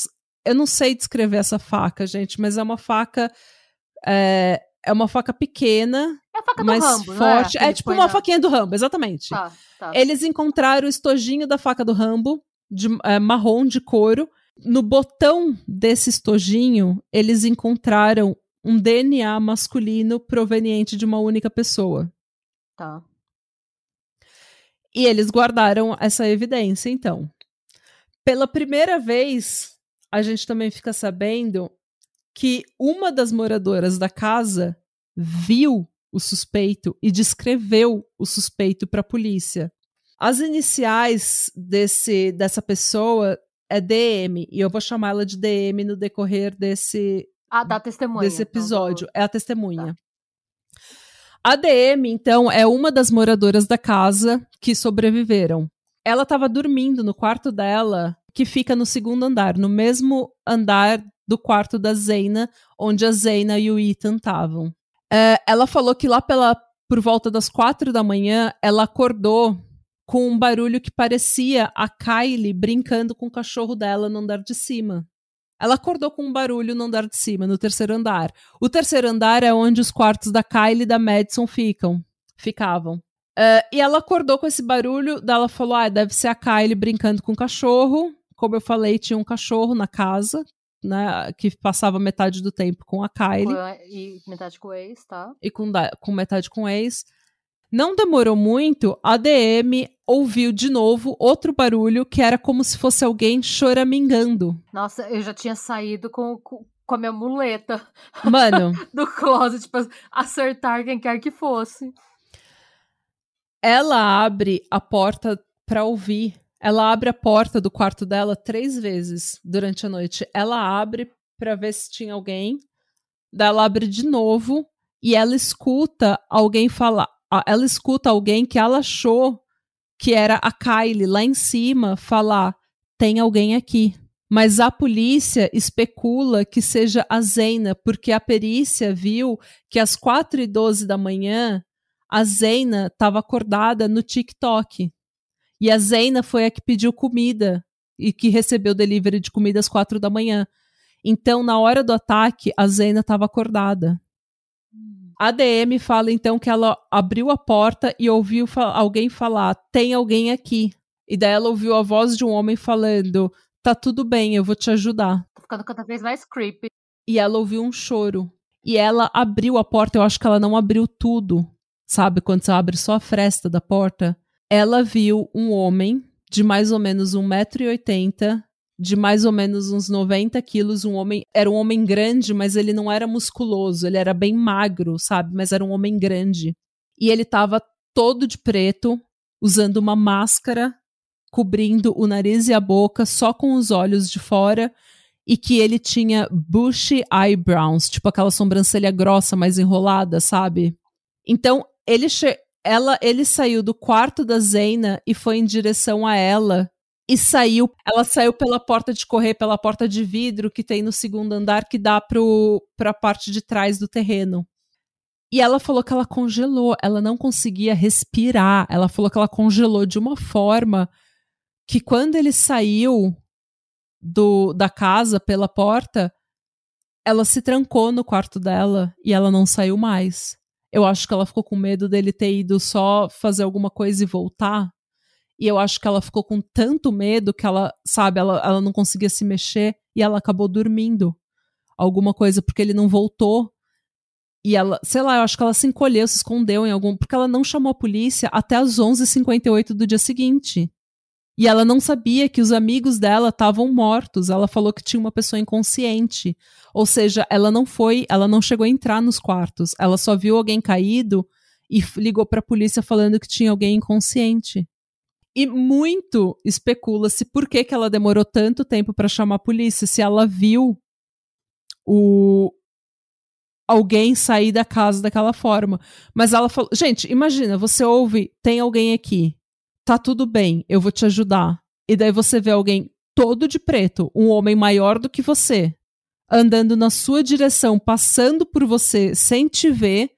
eu não sei descrever essa faca, gente, mas é uma faca é, é uma faca pequena, é a faca mais Rambo, forte. É, é tipo uma na... faquinha do Rambo, exatamente. Tá, tá. Eles encontraram o estojinho da faca do Rambo, de, é, marrom de couro, No botão desse estojinho, eles encontraram um DNA masculino proveniente de uma única pessoa. Tá. E eles guardaram essa evidência, então. Pela primeira vez, a gente também fica sabendo que uma das moradoras da casa viu o suspeito e descreveu o suspeito para a polícia. As iniciais desse dessa pessoa é DM e eu vou chamá-la de DM no decorrer desse ah, da testemunha. desse episódio. Então, é a testemunha. Tá. A DM, então, é uma das moradoras da casa que sobreviveram. Ela estava dormindo no quarto dela, que fica no segundo andar, no mesmo andar do quarto da Zeina, onde a Zeina e o Ethan estavam. É, ela falou que lá pela, por volta das quatro da manhã, ela acordou com um barulho que parecia a Kylie brincando com o cachorro dela no andar de cima. Ela acordou com um barulho no andar de cima, no terceiro andar. O terceiro andar é onde os quartos da Kylie e da Madison ficam, ficavam. Uh, e ela acordou com esse barulho, daí ela falou: ah, deve ser a Kylie brincando com o cachorro. Como eu falei, tinha um cachorro na casa, né, que passava metade do tempo com a Kylie. E metade com o ex, tá? E com, com metade com o ex. Não demorou muito, a DM ouviu de novo outro barulho que era como se fosse alguém choramingando. Nossa, eu já tinha saído com, com, com a minha muleta. Mano. do closet, tipo, acertar quem quer que fosse. Ela abre a porta para ouvir ela abre a porta do quarto dela três vezes durante a noite. Ela abre para ver se tinha alguém, daí ela abre de novo e ela escuta alguém falar. Ela escuta alguém que ela achou que era a Kylie lá em cima falar: tem alguém aqui. Mas a polícia especula que seja a Zeina, porque a perícia viu que às 4 e 12 da manhã a Zeina estava acordada no TikTok. E a Zeina foi a que pediu comida e que recebeu delivery de comida às quatro da manhã. Então, na hora do ataque, a Zeina estava acordada. A DM fala então que ela abriu a porta e ouviu fa alguém falar: tem alguém aqui. E daí ela ouviu a voz de um homem falando: tá tudo bem, eu vou te ajudar. Tô ficando cada vez mais creepy. E ela ouviu um choro. E ela abriu a porta, eu acho que ela não abriu tudo. Sabe, quando você abre só a fresta da porta? ela viu um homem de mais ou menos 1,80m, de mais ou menos uns 90 quilos, um homem, era um homem grande, mas ele não era musculoso, ele era bem magro, sabe, mas era um homem grande. E ele estava todo de preto, usando uma máscara cobrindo o nariz e a boca só com os olhos de fora e que ele tinha bushy eyebrows, tipo aquela sobrancelha grossa, mais enrolada, sabe? Então, ele ela, ele saiu do quarto da Zeina e foi em direção a ela e saiu. Ela saiu pela porta de correr, pela porta de vidro que tem no segundo andar que dá para a parte de trás do terreno. E ela falou que ela congelou, ela não conseguia respirar. Ela falou que ela congelou de uma forma que quando ele saiu do, da casa pela porta, ela se trancou no quarto dela e ela não saiu mais. Eu acho que ela ficou com medo dele ter ido só fazer alguma coisa e voltar. E eu acho que ela ficou com tanto medo que ela, sabe, ela, ela não conseguia se mexer e ela acabou dormindo. Alguma coisa, porque ele não voltou. E ela, sei lá, eu acho que ela se encolheu, se escondeu em algum. Porque ela não chamou a polícia até as 11h58 do dia seguinte. E ela não sabia que os amigos dela estavam mortos. Ela falou que tinha uma pessoa inconsciente. Ou seja, ela não foi, ela não chegou a entrar nos quartos. Ela só viu alguém caído e ligou para a polícia falando que tinha alguém inconsciente. E muito especula-se por que, que ela demorou tanto tempo para chamar a polícia, se ela viu o alguém sair da casa daquela forma. Mas ela falou, gente, imagina, você ouve, tem alguém aqui tá tudo bem, eu vou te ajudar. E daí você vê alguém todo de preto, um homem maior do que você, andando na sua direção, passando por você sem te ver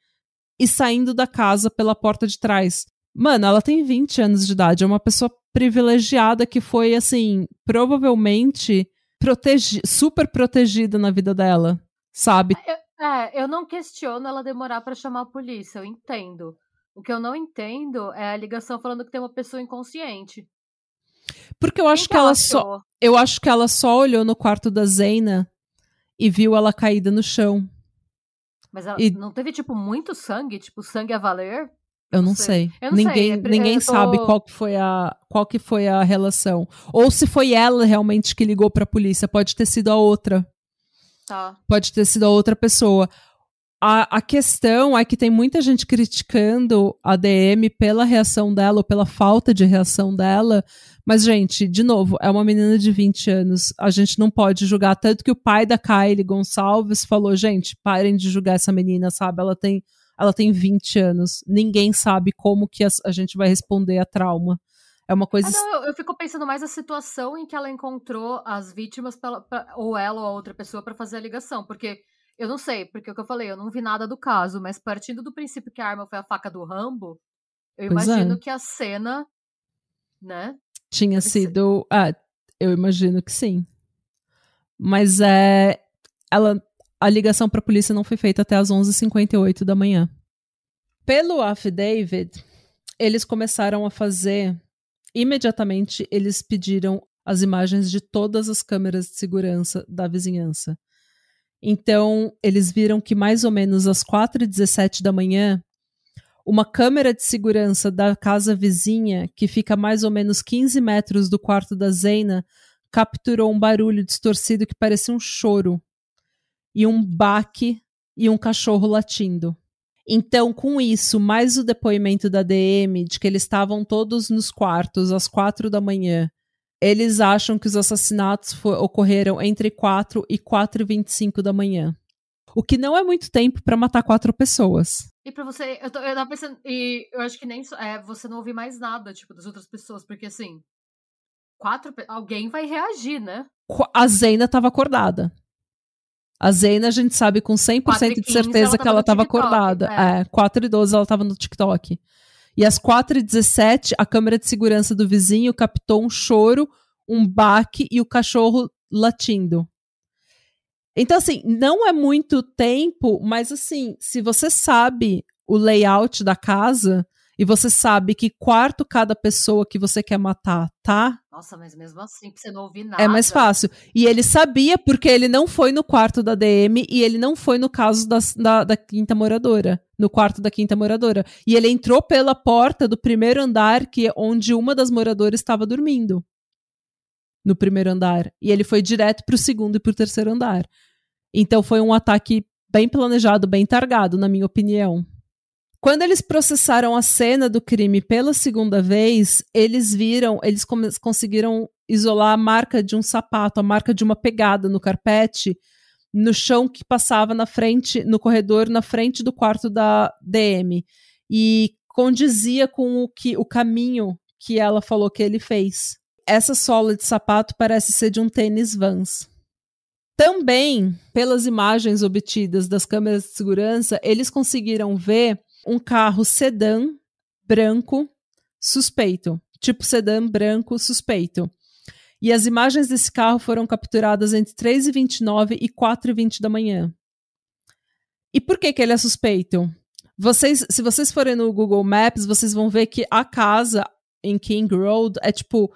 e saindo da casa pela porta de trás. Mano, ela tem 20 anos de idade, é uma pessoa privilegiada que foi, assim, provavelmente protegi super protegida na vida dela, sabe? Eu, é, eu não questiono ela demorar para chamar a polícia, eu entendo. O que eu não entendo é a ligação falando que tem uma pessoa inconsciente. Porque eu acho que ela só. Eu acho que ela só olhou no quarto da Zena e viu ela caída no chão. Mas ela, e... não teve, tipo, muito sangue? Tipo, sangue a valer? Eu não sei. sei. Eu não ninguém sei. É ninguém tô... sabe qual que, foi a, qual que foi a relação. Ou se foi ela realmente que ligou pra polícia. Pode ter sido a outra. Tá. Pode ter sido a outra pessoa. A, a questão é que tem muita gente criticando a DM pela reação dela ou pela falta de reação dela. Mas, gente, de novo, é uma menina de 20 anos. A gente não pode julgar. Tanto que o pai da Kylie Gonçalves falou: gente, parem de julgar essa menina, sabe? Ela tem ela tem 20 anos. Ninguém sabe como que a, a gente vai responder a trauma. É uma coisa. Ah, não, eu, eu, fico pensando mais a situação em que ela encontrou as vítimas, pra, pra, ou ela ou a outra pessoa, para fazer a ligação. Porque eu não sei, porque o que eu falei, eu não vi nada do caso, mas partindo do princípio que a arma foi a faca do Rambo, eu pois imagino é. que a cena, né? Tinha sido. Ser. Ah, eu imagino que sim. Mas é. Ela a ligação para a polícia não foi feita até as 11h58 da manhã. Pelo affidavit, eles começaram a fazer. Imediatamente, eles pediram as imagens de todas as câmeras de segurança da vizinhança. Então, eles viram que mais ou menos às 4h17 da manhã, uma câmera de segurança da casa vizinha, que fica mais ou menos 15 metros do quarto da Zena, capturou um barulho distorcido que parecia um choro e um baque e um cachorro latindo. Então, com isso, mais o depoimento da DM de que eles estavam todos nos quartos às quatro da manhã, eles acham que os assassinatos ocorreram entre 4 e 4 e 25 da manhã. O que não é muito tempo para matar quatro pessoas. E para você, eu, tô, eu tava pensando, e eu acho que nem é, você não ouviu mais nada, tipo, das outras pessoas, porque assim, quatro, alguém vai reagir, né? A Zena tava acordada. A Zena, a gente sabe com 100% de certeza ela que ela estava acordada. É. é, 4 e 12 ela estava no TikTok. E às 4 e 17 a câmera de segurança do vizinho captou um choro, um baque e o cachorro latindo. Então, assim, não é muito tempo, mas assim, se você sabe o layout da casa, e você sabe que quarto cada pessoa que você quer matar, tá? Nossa, mas mesmo assim, pra você não ouvir nada. É mais fácil. E ele sabia porque ele não foi no quarto da DM e ele não foi no caso das, da, da quinta moradora. No quarto da quinta moradora. E ele entrou pela porta do primeiro andar, que é onde uma das moradoras estava dormindo. No primeiro andar. E ele foi direto pro segundo e pro terceiro andar. Então foi um ataque bem planejado, bem targado, na minha opinião. Quando eles processaram a cena do crime pela segunda vez, eles viram, eles conseguiram isolar a marca de um sapato, a marca de uma pegada no carpete, no chão que passava na frente, no corredor, na frente do quarto da DM. E condizia com o que o caminho que ela falou que ele fez. Essa sola de sapato parece ser de um tênis Vans. Também, pelas imagens obtidas das câmeras de segurança, eles conseguiram ver um carro sedã branco suspeito. Tipo sedã branco suspeito. E as imagens desse carro foram capturadas entre 3h29 e 4h20 da manhã. E por que, que ele é suspeito? Vocês, se vocês forem no Google Maps, vocês vão ver que a casa em King Road é tipo.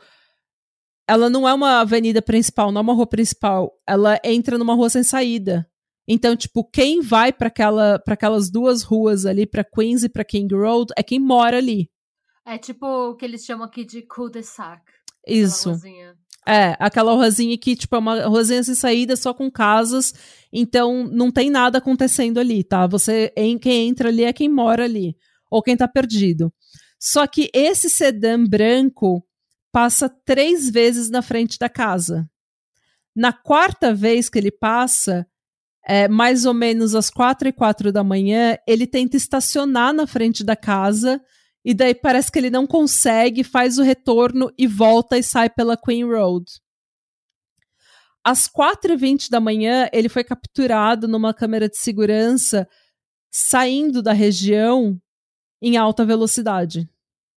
Ela não é uma avenida principal, não é uma rua principal. Ela entra numa rua sem saída. Então, tipo, quem vai para aquela, aquelas duas ruas ali, para Queens e para King Road, é quem mora ali. É tipo o que eles chamam aqui de cul-de-sac. Isso. É, aquela ruazinha que, tipo, é uma ruazinha sem saída, só com casas, então não tem nada acontecendo ali, tá? Você, em, quem entra ali é quem mora ali, ou quem tá perdido. Só que esse sedã branco passa três vezes na frente da casa. Na quarta vez que ele passa, é, mais ou menos às quatro e quatro da manhã, ele tenta estacionar na frente da casa e daí parece que ele não consegue, faz o retorno e volta e sai pela Queen Road. Às 4h20 da manhã, ele foi capturado numa câmera de segurança saindo da região em alta velocidade.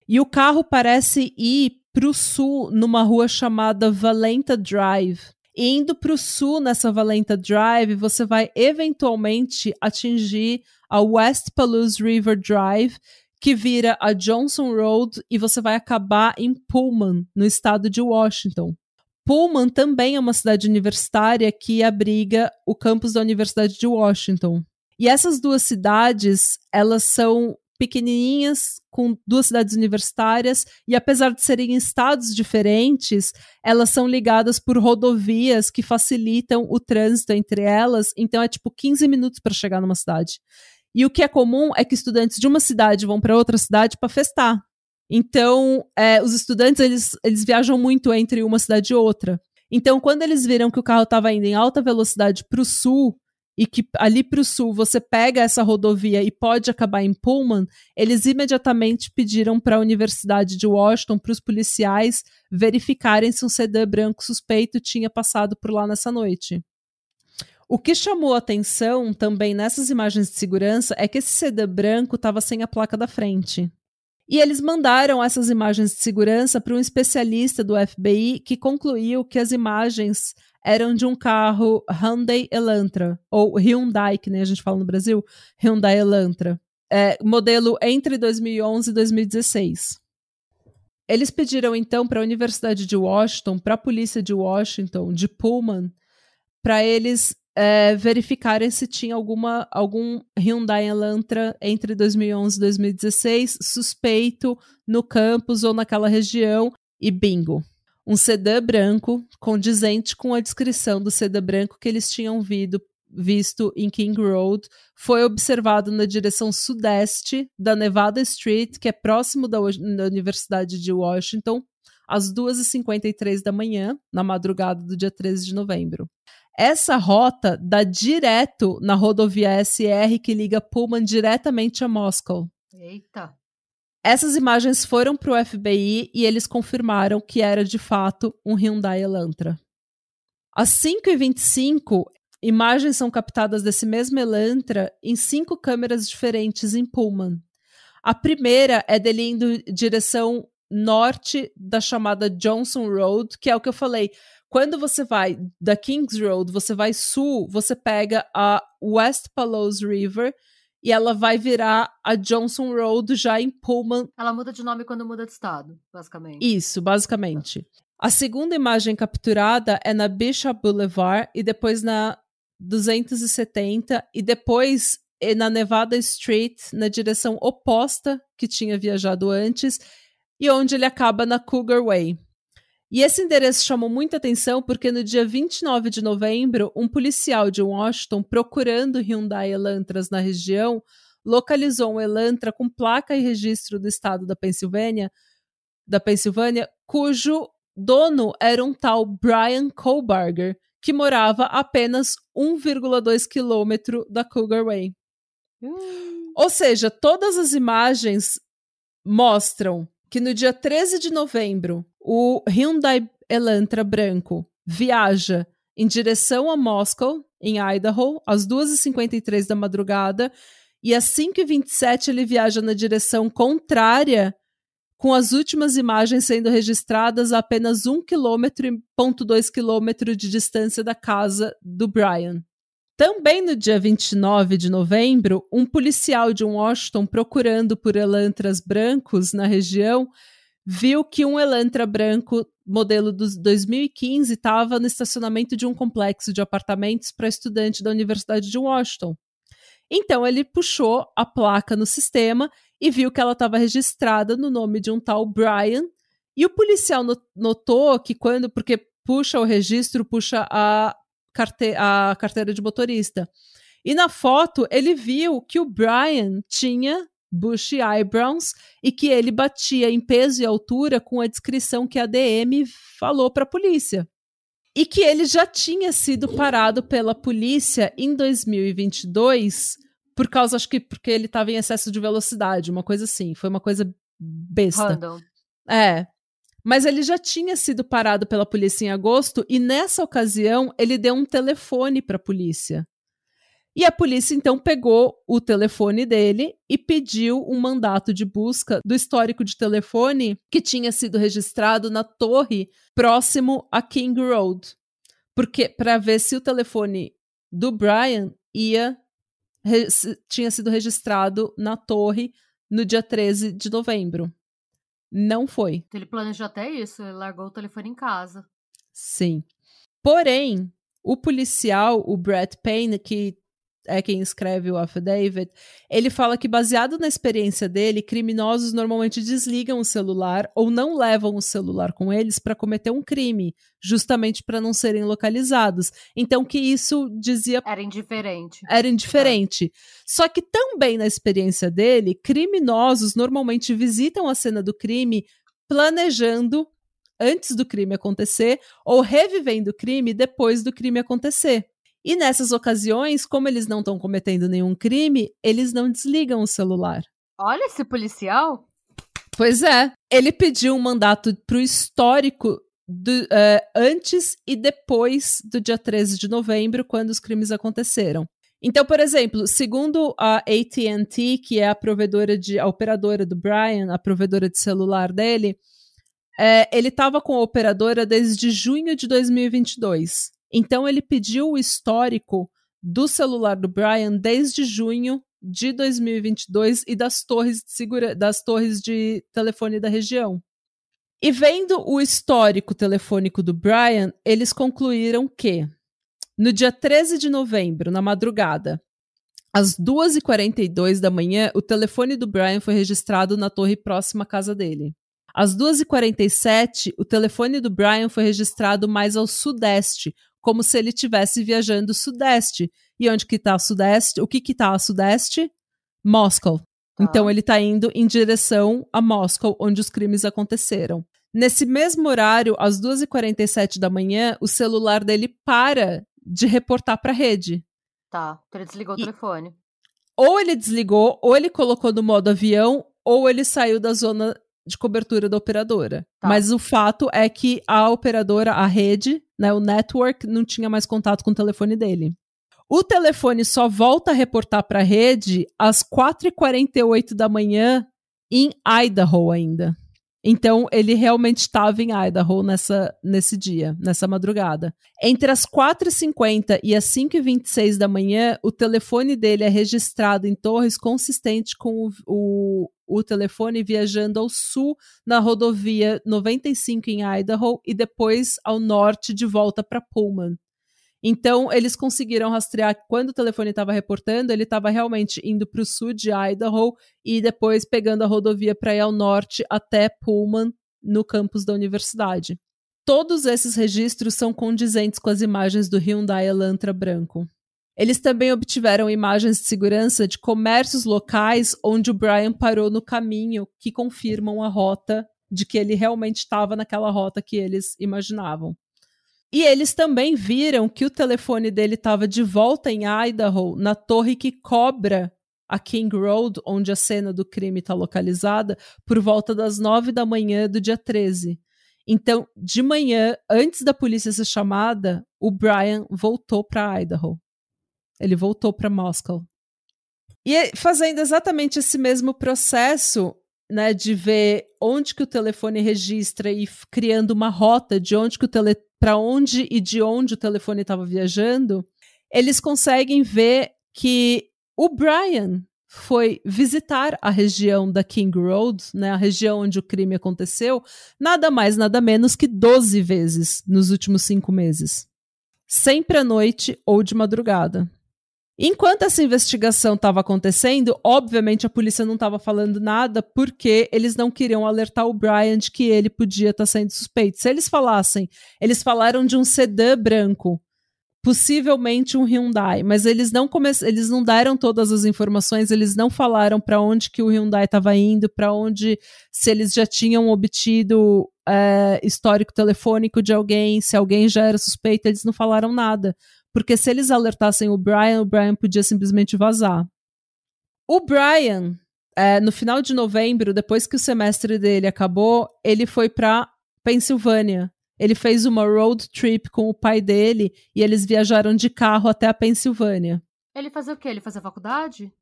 E o carro parece ir para o sul numa rua chamada Valenta Drive. Indo para o sul nessa Valenta Drive, você vai eventualmente atingir a West Palouse River Drive, que vira a Johnson Road e você vai acabar em Pullman, no estado de Washington. Pullman também é uma cidade universitária que abriga o campus da Universidade de Washington. E essas duas cidades, elas são pequenininhas, com duas cidades universitárias, e apesar de serem em estados diferentes, elas são ligadas por rodovias que facilitam o trânsito entre elas, então é tipo 15 minutos para chegar numa cidade. E o que é comum é que estudantes de uma cidade vão para outra cidade para festar. Então, é, os estudantes eles, eles viajam muito entre uma cidade e outra. Então, quando eles viram que o carro estava indo em alta velocidade para o sul e que ali para o sul você pega essa rodovia e pode acabar em Pullman, eles imediatamente pediram para a Universidade de Washington, para os policiais, verificarem se um sedã branco suspeito tinha passado por lá nessa noite. O que chamou atenção também nessas imagens de segurança é que esse sedã branco estava sem a placa da frente. E eles mandaram essas imagens de segurança para um especialista do FBI que concluiu que as imagens eram de um carro Hyundai Elantra, ou Hyundai, que nem a gente fala no Brasil, Hyundai Elantra, é, modelo entre 2011 e 2016. Eles pediram então para a Universidade de Washington, para a polícia de Washington, de Pullman, para eles é, verificarem se tinha alguma, algum Hyundai Elantra entre 2011 e 2016 suspeito no campus ou naquela região e bingo. Um sedã branco condizente com a descrição do sedã branco que eles tinham vido, visto em King Road foi observado na direção sudeste da Nevada Street, que é próximo da, da Universidade de Washington, às 2h53 da manhã, na madrugada do dia 13 de novembro. Essa rota dá direto na rodovia SR que liga Pullman diretamente a Moscow. Eita! Essas imagens foram para o FBI e eles confirmaram que era de fato um Hyundai Elantra. Às 5h25, imagens são captadas desse mesmo Elantra em cinco câmeras diferentes em Pullman. A primeira é dele indo em direção norte da chamada Johnson Road, que é o que eu falei. Quando você vai da Kings Road, você vai sul, você pega a West Palos River e ela vai virar a Johnson Road já em Pullman. Ela muda de nome quando muda de estado, basicamente. Isso, basicamente. A segunda imagem capturada é na Bishop Boulevard e depois na 270 e depois na Nevada Street, na direção oposta que tinha viajado antes, e onde ele acaba na Cougar Way. E esse endereço chamou muita atenção porque no dia 29 de novembro, um policial de Washington procurando Hyundai Elantras na região localizou um Elantra com placa e registro do estado da Pensilvânia, da Pensilvânia, cujo dono era um tal Brian Kohlbarger, que morava a apenas 1,2 quilômetro da Cougar Way. Hum. Ou seja, todas as imagens mostram que no dia 13 de novembro, o Hyundai Elantra branco viaja em direção a Moscow, em Idaho, às 2h53 da madrugada, e às 5h27 ele viaja na direção contrária, com as últimas imagens sendo registradas a apenas 1 km e 2 km de distância da casa do Brian. Também no dia 29 de novembro, um policial de Washington procurando por elantras brancos na região viu que um elantra branco modelo dos 2015 estava no estacionamento de um complexo de apartamentos para estudante da Universidade de Washington. Então ele puxou a placa no sistema e viu que ela estava registrada no nome de um tal Brian. E o policial notou que quando, porque puxa o registro, puxa a carte a carteira de motorista. E na foto ele viu que o Brian tinha bushy eyebrows e que ele batia em peso e altura com a descrição que a DM falou para a polícia. E que ele já tinha sido parado pela polícia em 2022 por causa, acho que porque ele estava em excesso de velocidade, uma coisa assim. Foi uma coisa besta. Random. É. Mas ele já tinha sido parado pela polícia em agosto e nessa ocasião ele deu um telefone para a polícia. E a polícia então pegou o telefone dele e pediu um mandato de busca do histórico de telefone que tinha sido registrado na torre próximo a King Road. Porque para ver se o telefone do Brian ia tinha sido registrado na torre no dia 13 de novembro. Não foi. Ele planejou até isso, ele largou o telefone em casa. Sim. Porém, o policial, o Brett Payne, que é quem escreve o affidavit, ele fala que baseado na experiência dele, criminosos normalmente desligam o celular ou não levam o celular com eles para cometer um crime, justamente para não serem localizados. Então que isso dizia era indiferente. Era indiferente. É. Só que também na experiência dele, criminosos normalmente visitam a cena do crime planejando antes do crime acontecer ou revivendo o crime depois do crime acontecer. E nessas ocasiões, como eles não estão cometendo nenhum crime, eles não desligam o celular. Olha esse policial. Pois é. Ele pediu um mandato para o histórico do, uh, antes e depois do dia 13 de novembro, quando os crimes aconteceram. Então, por exemplo, segundo a AT&T, que é a provedora de a operadora do Brian, a provedora de celular dele, é, ele estava com a operadora desde junho de 2022. Então ele pediu o histórico do celular do Brian desde junho de 2022 e das torres de segura das torres de telefone da região. E vendo o histórico telefônico do Brian, eles concluíram que no dia 13 de novembro, na madrugada, às 2h42 da manhã, o telefone do Brian foi registrado na torre próxima à casa dele. Às 2h47, o telefone do Brian foi registrado mais ao sudeste, como se ele estivesse viajando sudeste. E onde que está sudeste? O que que tá a sudeste? Moscow. Tá. Então ele está indo em direção a Moscow, onde os crimes aconteceram. Nesse mesmo horário, às 2h47 da manhã, o celular dele para de reportar para a rede. Tá, então ele desligou e, o telefone. Ou ele desligou, ou ele colocou no modo avião, ou ele saiu da zona de cobertura da operadora. Tá. Mas o fato é que a operadora, a rede, né, o network, não tinha mais contato com o telefone dele. O telefone só volta a reportar para a rede às 4h48 da manhã em Idaho ainda. Então, ele realmente estava em Idaho nessa, nesse dia, nessa madrugada. Entre as 4h50 e as 5h26 da manhã, o telefone dele é registrado em torres consistente com o, o, o telefone viajando ao sul na rodovia 95 em Idaho e depois ao norte de volta para Pullman. Então, eles conseguiram rastrear quando o telefone estava reportando, ele estava realmente indo para o sul de Idaho e depois pegando a rodovia para ir ao norte até Pullman, no campus da universidade. Todos esses registros são condizentes com as imagens do Hyundai Elantra branco. Eles também obtiveram imagens de segurança de comércios locais onde o Brian parou no caminho, que confirmam a rota de que ele realmente estava naquela rota que eles imaginavam. E eles também viram que o telefone dele estava de volta em Idaho, na torre que cobra a King Road, onde a cena do crime está localizada, por volta das nove da manhã do dia 13. Então, de manhã, antes da polícia ser chamada, o Brian voltou para Idaho. Ele voltou para Moscow. E fazendo exatamente esse mesmo processo, né, de ver onde que o telefone registra e criando uma rota de onde que o tele para onde e de onde o telefone estava viajando, eles conseguem ver que o Brian foi visitar a região da King Road, né, a região onde o crime aconteceu, nada mais, nada menos que 12 vezes nos últimos cinco meses. Sempre à noite ou de madrugada. Enquanto essa investigação estava acontecendo, obviamente a polícia não estava falando nada porque eles não queriam alertar o Brian de que ele podia estar tá sendo suspeito. Se eles falassem, eles falaram de um sedã branco, possivelmente um Hyundai, mas eles não eles não deram todas as informações, eles não falaram para onde que o Hyundai estava indo, para onde se eles já tinham obtido é, histórico telefônico de alguém, se alguém já era suspeito, eles não falaram nada porque se eles alertassem o Brian, o Brian podia simplesmente vazar. O Brian, é, no final de novembro, depois que o semestre dele acabou, ele foi para Pensilvânia. Ele fez uma road trip com o pai dele e eles viajaram de carro até a Pensilvânia. Ele fazia o quê? Ele fazia faculdade?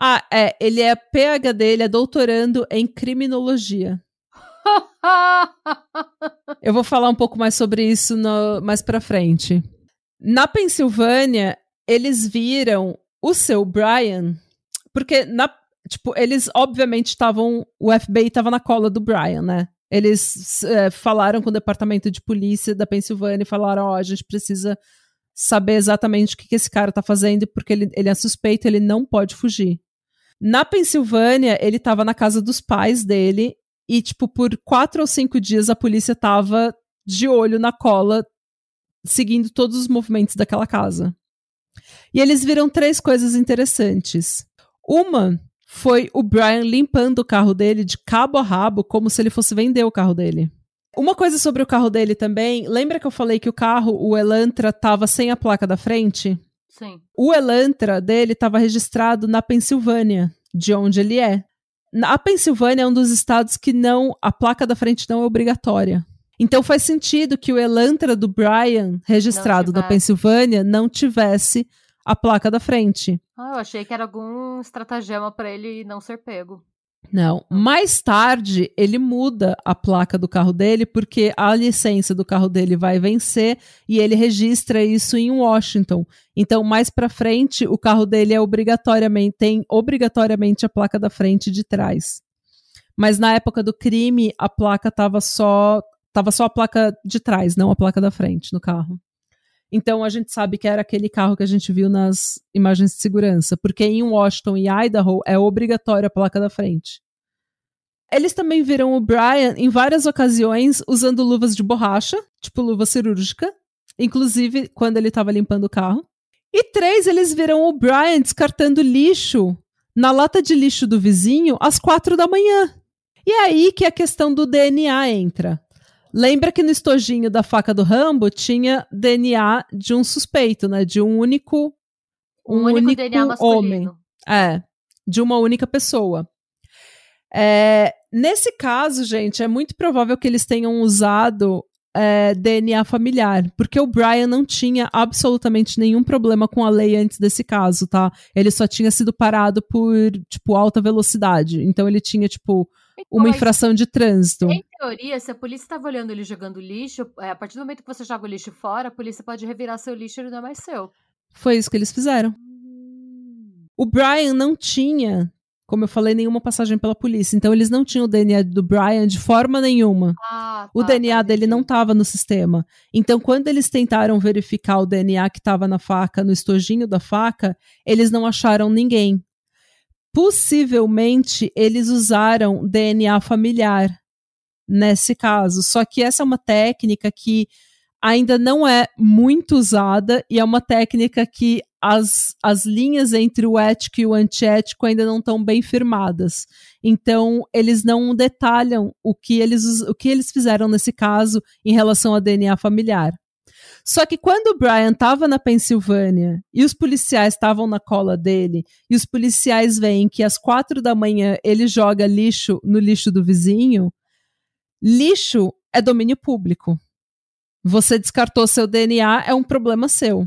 Ah, é. Ele é PhD, ele é doutorando em criminologia. Eu vou falar um pouco mais sobre isso no, mais pra frente. Na Pensilvânia, eles viram o seu Brian, porque na, tipo, eles obviamente estavam. O FBI estava na cola do Brian, né? Eles é, falaram com o departamento de polícia da Pensilvânia e falaram: ó, oh, a gente precisa saber exatamente o que, que esse cara tá fazendo, porque ele, ele é suspeito, ele não pode fugir. Na Pensilvânia, ele tava na casa dos pais dele e, tipo, por quatro ou cinco dias a polícia tava de olho na cola, seguindo todos os movimentos daquela casa. E eles viram três coisas interessantes. Uma foi o Brian limpando o carro dele de cabo a rabo, como se ele fosse vender o carro dele. Uma coisa sobre o carro dele também, lembra que eu falei que o carro, o Elantra, tava sem a placa da frente? Sim. O Elantra dele estava registrado na Pensilvânia, de onde ele é. A Pensilvânia é um dos estados que não, a placa da frente não é obrigatória. Então faz sentido que o Elantra do Brian, registrado na Pensilvânia, não tivesse a placa da frente. Ah, eu achei que era algum estratagema para ele não ser pego. Não. Mais tarde, ele muda a placa do carro dele porque a licença do carro dele vai vencer e ele registra isso em Washington. Então, mais para frente, o carro dele é obrigatoriamente tem obrigatoriamente a placa da frente e de trás. Mas na época do crime, a placa tava só tava só a placa de trás, não a placa da frente no carro. Então a gente sabe que era aquele carro que a gente viu nas imagens de segurança, porque em Washington e Idaho é obrigatório a placa da frente. Eles também viram o Brian em várias ocasiões usando luvas de borracha, tipo luva cirúrgica, inclusive quando ele estava limpando o carro. E três, eles viram o Brian descartando lixo na lata de lixo do vizinho às quatro da manhã. E é aí que a questão do DNA entra. Lembra que no estojinho da faca do Rambo tinha DNA de um suspeito, né? De um único. Um, um único, único DNA masculino. homem. É. De uma única pessoa. É, nesse caso, gente, é muito provável que eles tenham usado é, DNA familiar, porque o Brian não tinha absolutamente nenhum problema com a lei antes desse caso, tá? Ele só tinha sido parado por, tipo, alta velocidade. Então ele tinha, tipo, uma infração de trânsito. Em teoria, se a polícia estava olhando ele jogando lixo, é, a partir do momento que você joga o lixo fora, a polícia pode revirar seu lixo e ele não é mais seu. Foi isso que eles fizeram. Hum. O Brian não tinha, como eu falei, nenhuma passagem pela polícia. Então eles não tinham o DNA do Brian de forma nenhuma. Ah, tá, o DNA tá, dele não estava no sistema. Então quando eles tentaram verificar o DNA que estava na faca, no estojinho da faca, eles não acharam ninguém. Possivelmente eles usaram DNA familiar nesse caso. Só que essa é uma técnica que ainda não é muito usada e é uma técnica que as, as linhas entre o ético e o antiético ainda não estão bem firmadas. Então, eles não detalham o que eles, o que eles fizeram nesse caso em relação a DNA familiar. Só que quando o Brian estava na Pensilvânia e os policiais estavam na cola dele, e os policiais veem que às quatro da manhã ele joga lixo no lixo do vizinho, lixo é domínio público. Você descartou seu DNA, é um problema seu.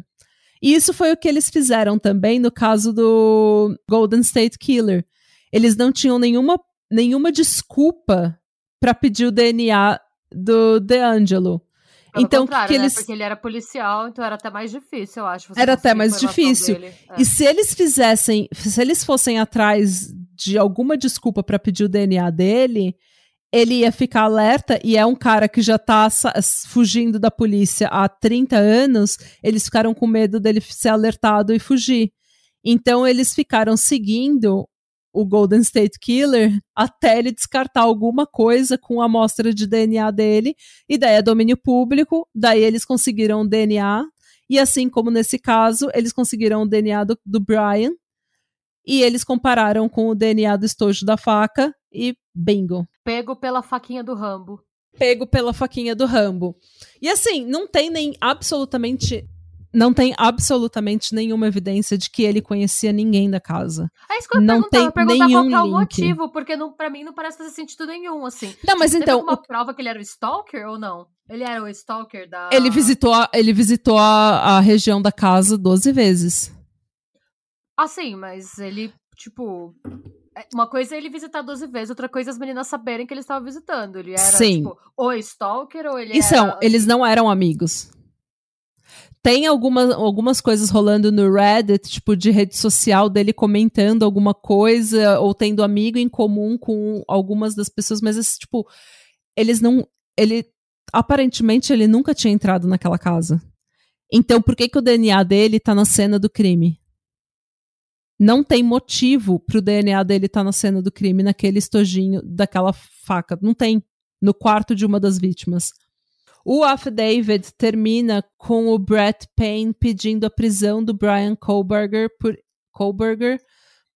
E isso foi o que eles fizeram também no caso do Golden State Killer. Eles não tinham nenhuma, nenhuma desculpa para pedir o DNA do DeAngelo. Pelo então, que, que né? eles... Porque ele era policial, então era até mais difícil, eu acho. Era até mais difícil. É. E se eles fizessem, se eles fossem atrás de alguma desculpa para pedir o DNA dele, ele ia ficar alerta e é um cara que já tá fugindo da polícia há 30 anos, eles ficaram com medo dele ser alertado e fugir. Então eles ficaram seguindo o Golden State Killer até ele descartar alguma coisa com a amostra de DNA dele, e daí é domínio público, daí eles conseguiram o DNA, e assim como nesse caso, eles conseguiram o DNA do, do Brian, e eles compararam com o DNA do estojo da faca, e bingo. Pego pela faquinha do Rambo. Pego pela faquinha do Rambo. E assim, não tem nem absolutamente não tem absolutamente nenhuma evidência de que ele conhecia ninguém da casa. É isso que eu não tem nenhum qual é o motivo, porque não, pra mim não parece fazer sentido nenhum, assim. Não, mas Teve então... alguma o... prova que ele era o Stalker ou não? Ele era o Stalker da... Ele visitou a, ele visitou a, a região da casa 12 vezes. Ah, sim, mas ele, tipo... É, uma coisa é ele visitar 12 vezes, outra coisa é as meninas saberem que ele estava visitando. Ele era, Sim. tipo, o Stalker ou ele e era... são, eles não eram amigos. Tem algumas, algumas coisas rolando no Reddit, tipo, de rede social dele comentando alguma coisa ou tendo amigo em comum com algumas das pessoas, mas, esse, tipo, eles não. Ele. Aparentemente, ele nunca tinha entrado naquela casa. Então, por que, que o DNA dele tá na cena do crime? Não tem motivo pro DNA dele estar tá na cena do crime, naquele estojinho daquela faca. Não tem. No quarto de uma das vítimas. O affidavit termina com o Brett Payne pedindo a prisão do Brian Kohlberger por, Kohlberger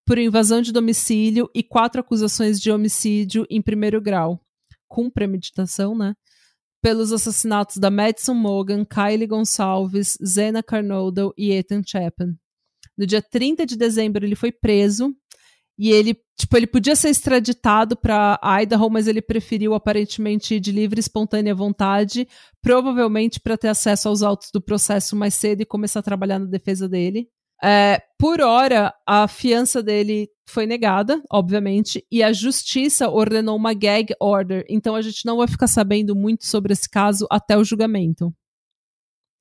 por invasão de domicílio e quatro acusações de homicídio em primeiro grau, com premeditação, né? Pelos assassinatos da Madison Morgan, Kylie Gonçalves, Zena Carnodle e Ethan Chapin. No dia 30 de dezembro, ele foi preso e ele, tipo, ele podia ser extraditado para Idaho, mas ele preferiu aparentemente ir de livre e espontânea vontade, provavelmente para ter acesso aos autos do processo mais cedo e começar a trabalhar na defesa dele. É, por hora, a fiança dele foi negada, obviamente, e a justiça ordenou uma gag order, então a gente não vai ficar sabendo muito sobre esse caso até o julgamento.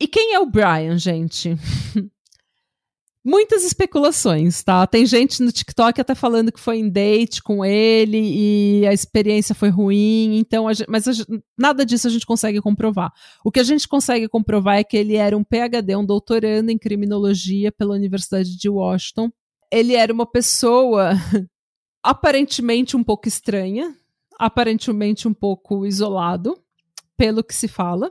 E quem é o Brian, gente? muitas especulações, tá? Tem gente no TikTok até falando que foi em date com ele e a experiência foi ruim, então, a gente, mas a gente, nada disso a gente consegue comprovar. O que a gente consegue comprovar é que ele era um PhD, um doutorando em criminologia pela Universidade de Washington. Ele era uma pessoa aparentemente um pouco estranha, aparentemente um pouco isolado, pelo que se fala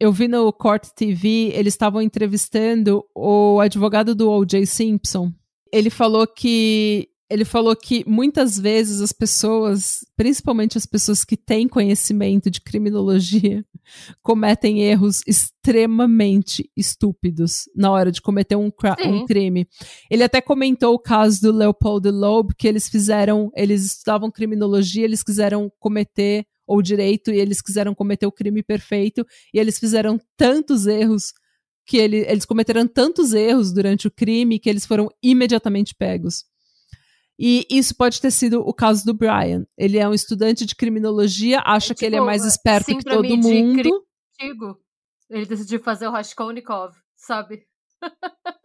eu vi no Court TV, eles estavam entrevistando o advogado do O.J. Simpson. Ele falou que ele falou que muitas vezes as pessoas, principalmente as pessoas que têm conhecimento de criminologia, cometem erros extremamente estúpidos na hora de cometer um, um, crime. Ele até comentou o caso do Leopold Loeb, que eles fizeram, eles estudavam criminologia, eles quiseram cometer ou direito e eles quiseram cometer o crime perfeito e eles fizeram tantos erros que ele, eles cometeram tantos erros durante o crime que eles foram imediatamente pegos. E isso pode ter sido o caso do Brian. Ele é um estudante de criminologia, acha é, tipo, que ele é mais esperto que todo mundo. Ele decidiu fazer o Raskolnikov, sabe?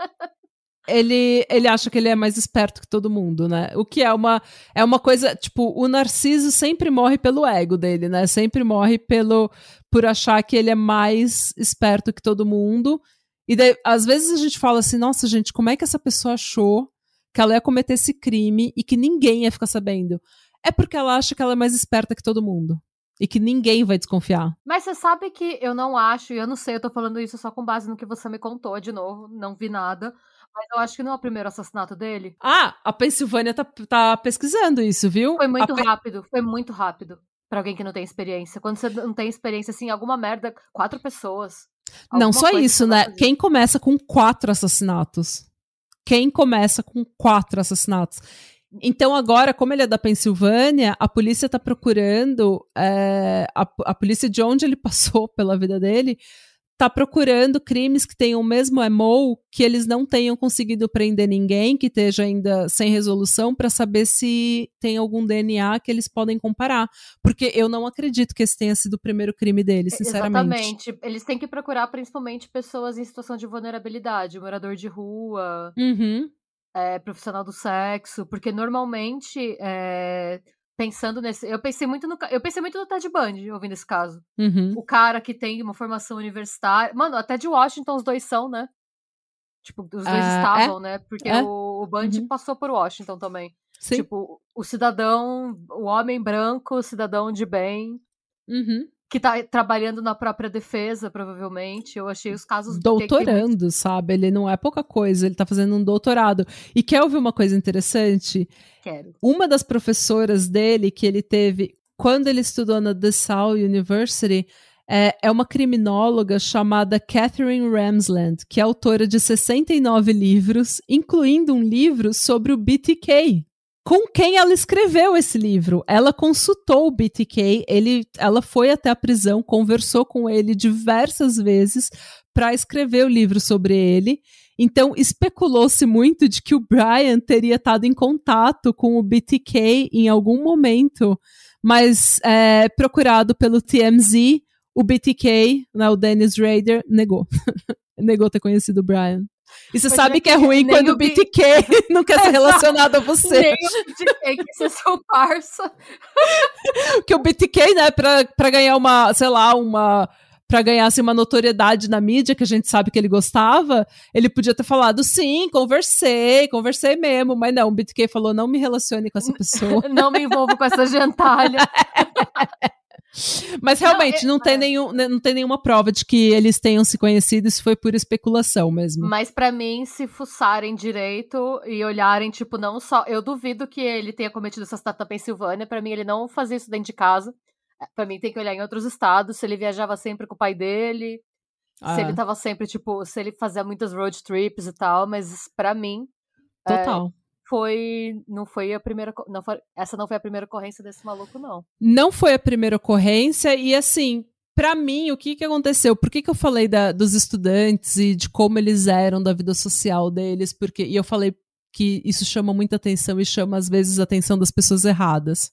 ele, ele acha que ele é mais esperto que todo mundo, né? O que é uma, é uma coisa, tipo, o Narciso sempre morre pelo ego dele, né? Sempre morre pelo por achar que ele é mais esperto que todo mundo. E daí, às vezes a gente fala assim, nossa, gente, como é que essa pessoa achou que ela ia cometer esse crime e que ninguém ia ficar sabendo? É porque ela acha que ela é mais esperta que todo mundo. E que ninguém vai desconfiar. Mas você sabe que eu não acho, e eu não sei, eu tô falando isso só com base no que você me contou de novo, não vi nada. Mas eu acho que não é o primeiro assassinato dele. Ah, a Pensilvânia tá, tá pesquisando isso, viu? Foi muito rápido, foi muito rápido. Pra alguém que não tem experiência. Quando você não tem experiência, assim, alguma merda, quatro pessoas. Não só isso, né? Quem começa com quatro assassinatos? Quem começa com quatro assassinatos? Então, agora, como ele é da Pensilvânia, a polícia tá procurando. É, a, a polícia de onde ele passou pela vida dele tá procurando crimes que tenham o mesmo MO, que eles não tenham conseguido prender ninguém, que esteja ainda sem resolução, para saber se tem algum DNA que eles podem comparar. Porque eu não acredito que esse tenha sido o primeiro crime deles, sinceramente. Exatamente. Eles têm que procurar principalmente pessoas em situação de vulnerabilidade, morador de rua. Uhum. É, profissional do sexo, porque normalmente é, pensando nesse. Eu pensei muito no. Eu pensei muito no Ted Bundy, ouvindo esse caso. Uhum. O cara que tem uma formação universitária. Mano, até de Washington os dois são, né? Tipo, os dois uh, estavam, é? né? Porque é? o, o Bundy uhum. passou por Washington também. Sim. Tipo, o cidadão, o homem branco, o cidadão de bem. Uhum que tá trabalhando na própria defesa, provavelmente. Eu achei os casos doutorando, sabe? Ele não é pouca coisa, ele tá fazendo um doutorado. E quer ouvir uma coisa interessante? Quero. Uma das professoras dele que ele teve quando ele estudou na DeSalle University é, é uma criminóloga chamada Catherine Ramsland, que é autora de 69 livros, incluindo um livro sobre o BTK, com quem ela escreveu esse livro. Ela consultou o BTK, ele, ela foi até a prisão, conversou com ele diversas vezes para escrever o livro sobre ele. Então, especulou-se muito de que o Brian teria estado em contato com o BTK em algum momento, mas é, procurado pelo TMZ, o BTK, né, o Dennis Rader, negou. negou ter conhecido o Brian. E você sabe que é ruim quando o BTK não quer ser relacionado a você. Nem o BTK quer ser seu parça. que o BTK, né, pra, pra ganhar uma, sei lá, uma para ganhar assim, uma notoriedade na mídia, que a gente sabe que ele gostava, ele podia ter falado, sim, conversei, conversei mesmo, mas não, o BTK falou, não me relacione com essa pessoa. não me envolvo com essa gentalha. Mas realmente não, é, não tem, é. nenhum, né, não tem nenhuma prova de que eles tenham se conhecido, isso foi por especulação mesmo. Mas para mim, se fuçarem direito e olharem, tipo, não só. Eu duvido que ele tenha cometido essa assassinato na Pensilvânia. para mim, ele não fazia isso dentro de casa. É, para mim, tem que olhar em outros estados, se ele viajava sempre com o pai dele. Ah. Se ele tava sempre, tipo, se ele fazia muitas road trips e tal, mas para mim. Total. É, foi. Não foi a primeira. Não foi, essa não foi a primeira ocorrência desse maluco, não. Não foi a primeira ocorrência, e assim, para mim, o que, que aconteceu? Por que, que eu falei da, dos estudantes e de como eles eram da vida social deles? Porque, e eu falei que isso chama muita atenção e chama, às vezes, a atenção das pessoas erradas.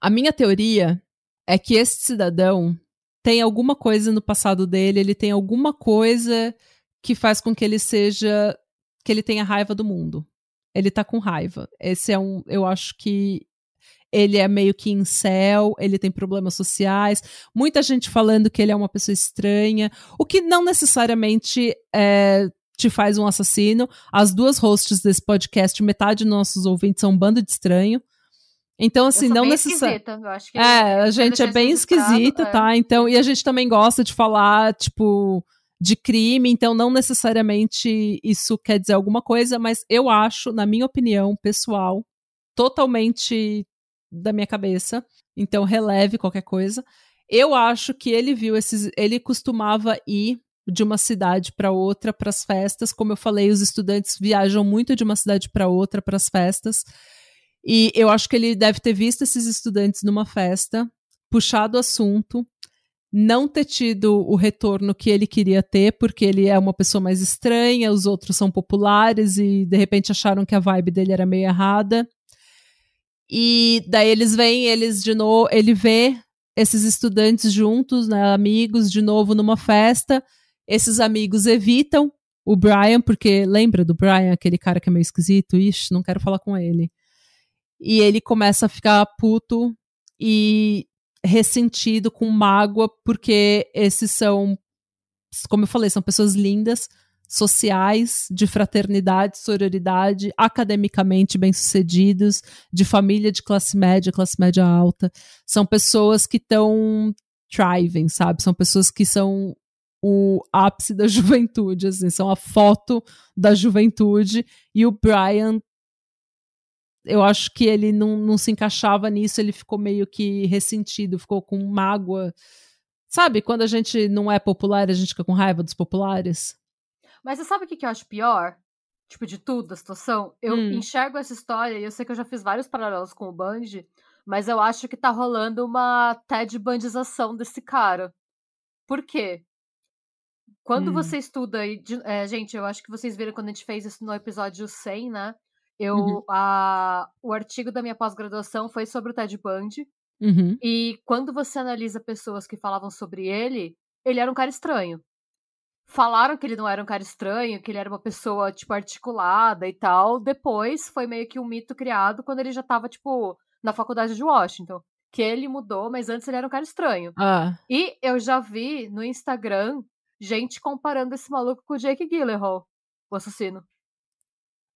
A minha teoria é que esse cidadão tem alguma coisa no passado dele, ele tem alguma coisa que faz com que ele seja. que ele tenha raiva do mundo ele tá com raiva. Esse é um, eu acho que ele é meio que incel, ele tem problemas sociais, muita gente falando que ele é uma pessoa estranha, o que não necessariamente é, te faz um assassino. As duas hosts desse podcast, metade dos nossos ouvintes são um bando de estranho. Então, assim, não necessariamente. É, a gente é bem esquisita, é. tá? Então, e a gente também gosta de falar, tipo, de crime, então não necessariamente isso quer dizer alguma coisa, mas eu acho, na minha opinião pessoal, totalmente da minha cabeça, então releve qualquer coisa. Eu acho que ele viu esses. Ele costumava ir de uma cidade para outra para as festas. Como eu falei, os estudantes viajam muito de uma cidade para outra para as festas. E eu acho que ele deve ter visto esses estudantes numa festa, puxado o assunto, não ter tido o retorno que ele queria ter, porque ele é uma pessoa mais estranha, os outros são populares e de repente acharam que a vibe dele era meio errada. E daí eles vêm, eles de novo, ele vê esses estudantes juntos, né, amigos, de novo numa festa. Esses amigos evitam o Brian, porque lembra do Brian, aquele cara que é meio esquisito? Ixi, não quero falar com ele. E ele começa a ficar puto e ressentido, com mágoa, porque esses são, como eu falei, são pessoas lindas, sociais, de fraternidade, sororidade, academicamente bem-sucedidos, de família de classe média, classe média alta. São pessoas que estão thriving, sabe? São pessoas que são o ápice da juventude, assim, são a foto da juventude. E o Brian eu acho que ele não, não se encaixava nisso, ele ficou meio que ressentido, ficou com mágoa. Sabe, quando a gente não é popular, a gente fica com raiva dos populares? Mas você sabe o que, que eu acho pior? Tipo, de tudo, da situação? Eu hum. enxergo essa história e eu sei que eu já fiz vários paralelos com o Band, mas eu acho que tá rolando uma Ted Bandização desse cara. Por quê? Quando hum. você estuda, e, é, gente, eu acho que vocês viram quando a gente fez isso no episódio 100, né? Eu, uhum. a, o artigo da minha pós-graduação foi sobre o Ted Bundy. Uhum. E quando você analisa pessoas que falavam sobre ele, ele era um cara estranho. Falaram que ele não era um cara estranho, que ele era uma pessoa, tipo, articulada e tal. Depois foi meio que um mito criado quando ele já tava, tipo, na faculdade de Washington. Que ele mudou, mas antes ele era um cara estranho. Ah. E eu já vi no Instagram gente comparando esse maluco com o Jake Gyllenhaal, o assassino.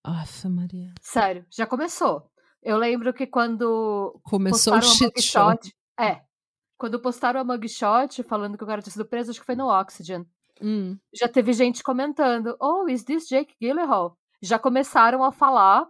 Nossa, Maria. Sério, já começou. Eu lembro que quando. Começou o shit show. É. Quando postaram a mugshot falando que o cara tinha sido preso, acho que foi no Oxygen. Hum. Já teve gente comentando: Oh, is this Jake Gyllenhaal? Já começaram a falar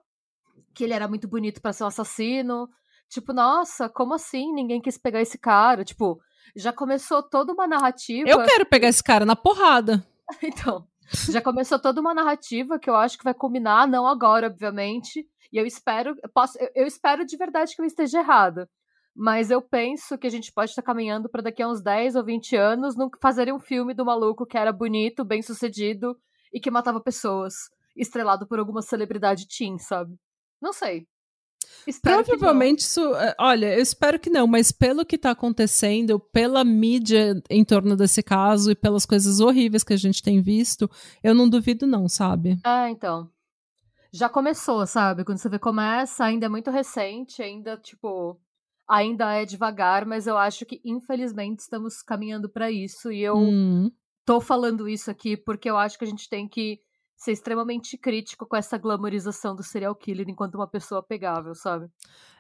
que ele era muito bonito para ser um assassino. Tipo, nossa, como assim? Ninguém quis pegar esse cara. Tipo, já começou toda uma narrativa. Eu quero pegar esse cara na porrada. então, já começou toda uma narrativa que eu acho que vai culminar, não agora, obviamente. E eu espero, posso, eu, eu espero de verdade que eu esteja errada. Mas eu penso que a gente pode estar caminhando para daqui a uns 10 ou 20 anos não fazerem um filme do maluco que era bonito, bem sucedido e que matava pessoas, estrelado por alguma celebridade teen, sabe? Não sei. Espero Provavelmente isso. é, Olha, eu espero que não, mas pelo que tá acontecendo, pela mídia em torno desse caso e pelas coisas horríveis que a gente tem visto, eu não duvido, não, sabe? É, então. Já começou, sabe? Quando você vê começa, ainda é muito recente, ainda, tipo, ainda é devagar, mas eu acho que, infelizmente, estamos caminhando pra isso. E eu Hum. tô falando isso aqui porque eu acho que a gente tem que ser extremamente crítico com essa glamorização do serial killer enquanto uma pessoa pegável, sabe?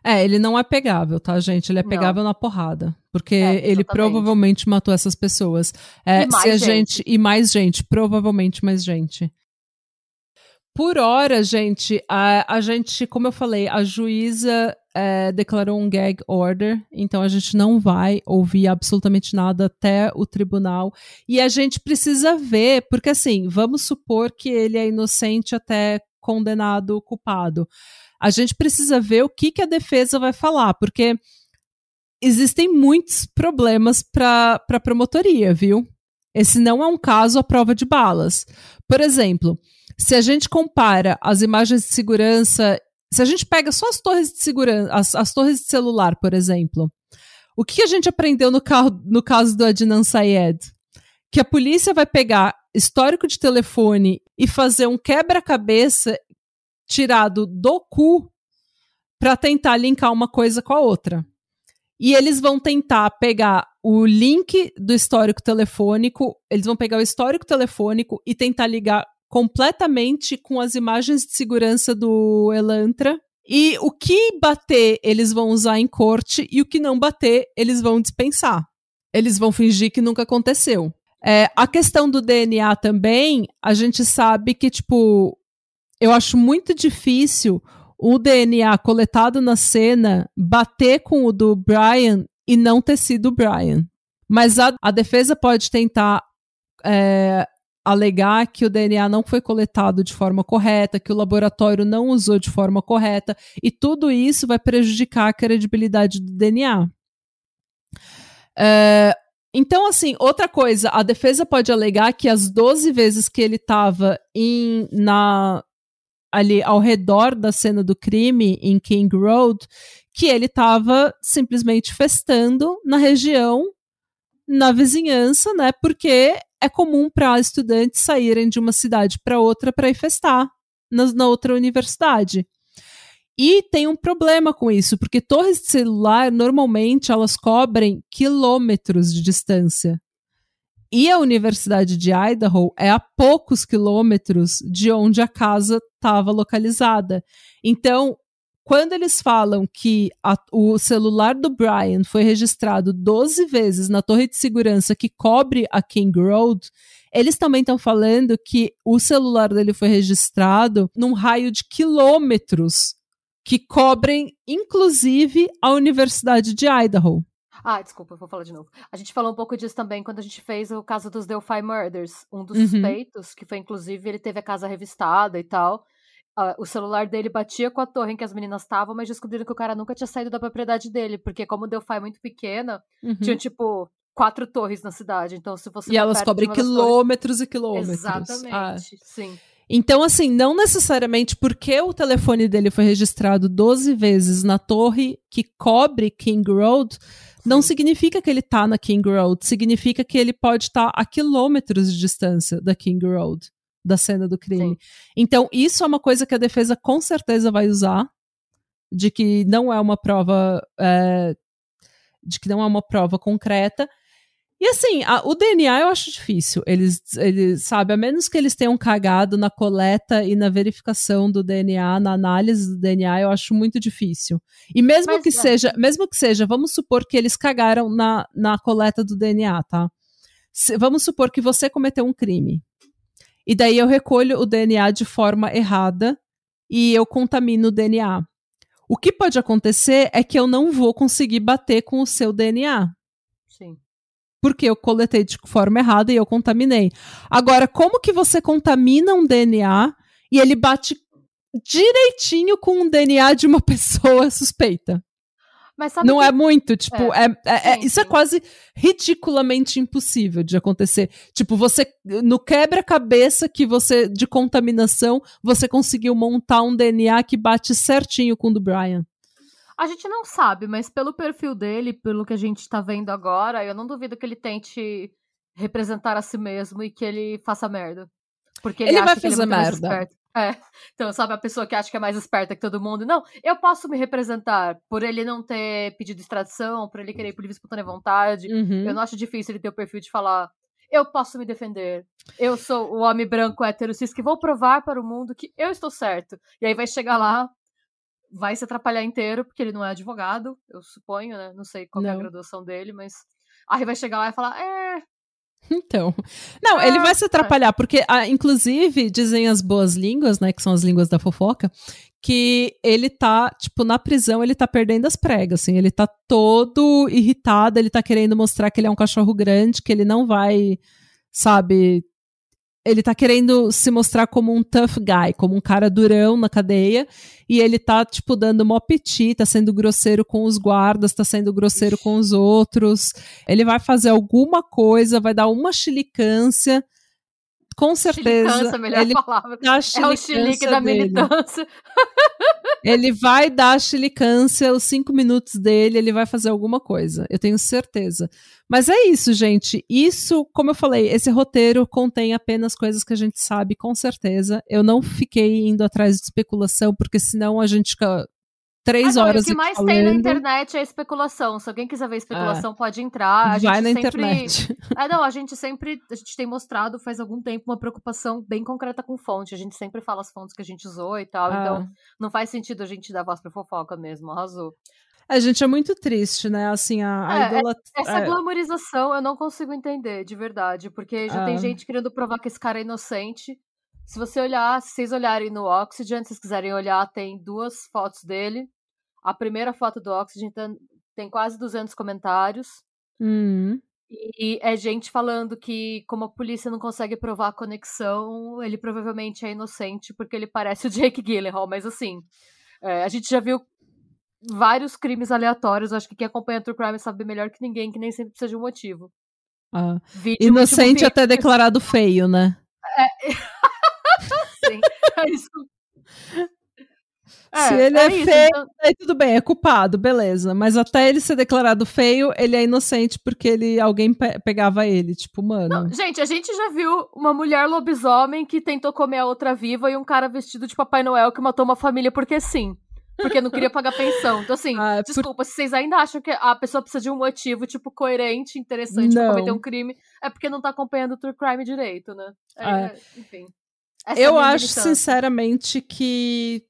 É, ele não é pegável, tá, gente? Ele é Não. pegável na porrada. Porque É, ele provavelmente matou essas pessoas. É, E mais se a gente. gente. E mais gente, provavelmente mais gente. Por hora, gente, a, a gente, como eu falei, a juíza é, declarou um gag order, então a gente não vai ouvir absolutamente nada até o tribunal. E a gente precisa ver, porque assim, vamos supor que ele é inocente até condenado culpado. A gente precisa ver o que, que a defesa vai falar, porque existem muitos problemas para a promotoria, viu? Esse não é um caso à prova de balas. Por exemplo, se a gente compara as imagens de segurança, se a gente pega só as torres de segurança, as, as torres de celular, por exemplo, o que a gente aprendeu no, carro, no caso do Adnan Syed? Que a polícia vai pegar histórico de telefone e fazer um quebra-cabeça tirado do cu para tentar linkar uma coisa com a outra. E eles vão tentar pegar o link do histórico telefônico, eles vão pegar o histórico telefônico e tentar ligar completamente com as imagens de segurança do Elantra. E o que bater, eles vão usar em corte, e o que não bater, eles vão dispensar. Eles vão fingir que nunca aconteceu. É, a questão do DNA também, a gente sabe que, tipo, eu acho muito difícil o DNA coletado na cena bater com o do Brian e não ter sido o Brian. Mas a, a defesa pode tentar é, alegar que o DNA não foi coletado de forma correta, que o laboratório não usou de forma correta, e tudo isso vai prejudicar a credibilidade do DNA. É, então, assim, outra coisa, a defesa pode alegar que as 12 vezes que ele estava ali ao redor da cena do crime em King Road, que ele estava simplesmente festando na região, na vizinhança, né? Porque é comum para estudantes saírem de uma cidade para outra para ir festar na, na outra universidade. E tem um problema com isso, porque torres de celular normalmente elas cobrem quilômetros de distância. E a Universidade de Idaho é a poucos quilômetros de onde a casa estava localizada. Então, quando eles falam que a, o celular do Brian foi registrado 12 vezes na torre de segurança que cobre a King Road, eles também estão falando que o celular dele foi registrado num raio de quilômetros que cobrem, inclusive, a Universidade de Idaho. Ah, desculpa, vou falar de novo. A gente falou um pouco disso também quando a gente fez o caso dos Delphi Murders. Um dos Uhum. suspeitos, que foi inclusive, ele teve a casa revistada e tal. Ah, o celular dele batia com a torre em que as meninas estavam, mas descobriram que o cara nunca tinha saído da propriedade dele, porque como o Delphi é muito pequena, Uhum. tinha tipo quatro torres na cidade. Então, se você E elas cobrem das torres- quilômetros e quilômetros. Exatamente, Ah. sim. Então, assim, não necessariamente porque o telefone dele foi registrado 12 vezes na torre que cobre King Road, não Sim. significa que ele tá na King Road. Significa que ele pode estar a quilômetros de distância da King Road, da cena do crime. Sim. Então, isso é uma coisa que a defesa com certeza vai usar, de que não é uma prova. é, de que não é uma prova concreta. E assim, a- o DNA eu acho difícil. Eles, eles, sabe, a menos que eles tenham cagado na coleta e na verificação do DNA, na análise do DNA, eu acho muito difícil. E mesmo Mas, que é. seja, mesmo que seja, vamos supor que eles cagaram na, na coleta do DNA, tá? Se- vamos supor que você cometeu um crime. E daí eu recolho o DNA de forma errada e eu contamino o DNA. O que pode acontecer é que eu não vou conseguir bater com o seu DNA Sim. porque eu coletei de forma errada e eu contaminei. Agora, como que você contamina um DNA e ele bate direitinho com um DNA de uma pessoa suspeita? Mas sabe Não que- é muito, tipo, é, é- é- Sim, isso é sim. quase ridiculamente impossível de acontecer. Tipo, você, no quebra-cabeça que você, de contaminação, você conseguiu montar um DNA que bate certinho com o do Brian. A gente não sabe, mas pelo perfil dele, pelo que a gente tá vendo agora, eu não duvido que ele tente representar a si mesmo e que ele faça merda. Porque ele, Ele acha vai que ele é fazer merda. É. Então, sabe, a pessoa que acha que é mais esperta que todo mundo. Não, eu posso me representar por ele não ter pedido extradição, por ele querer ir por livre espontânea vontade. Uhum. Eu não acho difícil ele ter o perfil de falar. Eu posso me defender. Eu sou o homem branco hétero cis que vou provar para o mundo que eu estou certo. E aí vai chegar lá, vai se atrapalhar inteiro, porque ele não é advogado, eu suponho, né? Não sei qual é a Não. graduação dele, mas. Aí vai chegar lá e falar: é, Então. Não, ele Ah, vai se atrapalhar, porque, ah, inclusive, dizem as boas línguas, né? Que são as línguas da fofoca, que ele tá, tipo, na prisão, ele tá perdendo as pregas, assim, ele tá todo irritado, ele tá querendo mostrar que ele é um cachorro grande, que ele não vai, sabe. Ele tá querendo se mostrar como um tough guy, como um cara durão na cadeia, e ele tá, tipo, dando mó piti, tá sendo grosseiro com os guardas, tá sendo grosseiro com os outros. Ele vai fazer alguma coisa, vai dar uma chilicância. Com certeza. melhor ele palavra. É o chilique da dele. militância. Ele vai dar a chilicância, os cinco minutos dele, ele vai fazer alguma coisa. Eu tenho certeza. Mas é isso, gente. Isso, como eu falei, esse roteiro contém apenas coisas que a gente sabe com certeza. Eu não fiquei indo atrás de especulação, porque senão a gente fica três Ah, não, horas o que mais falando. tem na internet é especulação. Se alguém quiser ver especulação, pode entrar. A Ah, vai gente na sempre... internet. É, não, a gente sempre, a gente tem mostrado faz algum tempo uma preocupação bem concreta com fonte. A gente sempre fala as fontes que a gente usou e tal, Ah. então não faz sentido a gente dar voz pra fofoca mesmo, arrasou. A gente é muito triste, né? Assim, a, a É, idolat- Essa é, glamorização eu não consigo entender, de verdade, porque já Ah. tem gente querendo provar que esse cara é inocente. Se você olhar, se vocês olharem no Oxygen, se vocês quiserem olhar, tem duas fotos dele. A primeira foto do Oxygen tem, quase 200 comentários. hum, E é gente falando que, como a polícia não consegue provar a conexão, ele provavelmente é inocente porque ele parece o Jake Gyllenhaal. Mas assim, é, a gente já viu vários crimes aleatórios. Acho que quem acompanha True Crime sabe melhor que ninguém, que nem sempre precisa de um motivo. ah. Vídeo, Inocente motivo, até declarado feio, né? Sim, é isso. Se ele é isso, feio, então- Aí tudo bem, é culpado, beleza. Mas até ele ser declarado feio, ele é inocente porque ele alguém pe- pegava ele. Tipo, mano. Não, gente, a gente já viu uma mulher lobisomem que tentou comer a outra viva e um cara vestido de Papai Noel que matou uma família porque sim. Porque não queria pagar pensão. Então, assim, Ah, por- desculpa, se vocês ainda acham que a pessoa precisa de um motivo, tipo, coerente, interessante Não. pra cometer um crime, é porque não tá acompanhando o True Crime direito, né? É, Ah. Enfim. Essa é eu minha acho, militância. sinceramente, que.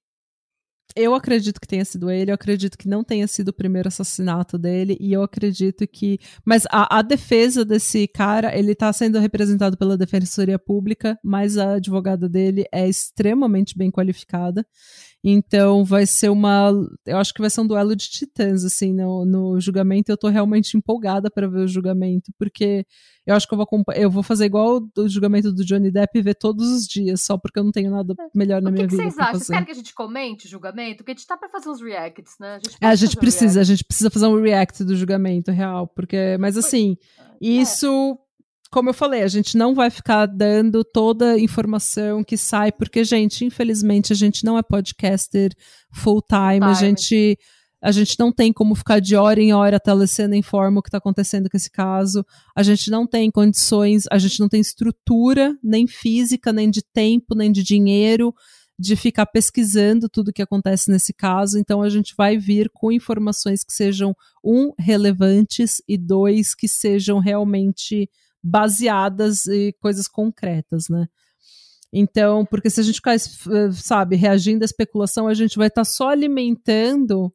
Eu acredito que tenha sido ele, eu acredito que não tenha sido o primeiro assassinato dele, e eu acredito que. Mas a, a defesa desse cara, ele tá sendo representado pela Defensoria Pública, mas a advogada dele é extremamente bem qualificada. Então vai ser uma. Eu acho que vai ser um duelo de titãs, assim, no, no julgamento. Eu tô realmente empolgada para ver o julgamento, porque eu acho que eu vou, eu vou fazer igual o julgamento do Johnny Depp e ver todos os dias, só porque eu não tenho nada melhor na O que, minha que vida. vocês pra acham? Vocês querem que a gente comente o julgamento? Porque a gente tá pra fazer uns reacts, né? A gente, É, a gente fazer um precisa, a gente precisa fazer um react do julgamento real, porque, mas assim, react. isso, como eu falei, a gente não vai ficar dando toda a informação que sai, porque, gente, infelizmente a gente não é podcaster full time, a gente a gente não tem como ficar de hora em hora a telecena informa o que está acontecendo com esse caso. A gente não tem condições, a gente não tem estrutura, nem física, nem de tempo, nem de dinheiro, de ficar pesquisando tudo o que acontece nesse caso. Então a gente vai vir com informações que sejam, um, relevantes e dois, que sejam realmente baseadas em coisas concretas, né? Então, porque se a gente ficar, eh, sabe, reagindo à especulação, a gente vai estar só alimentando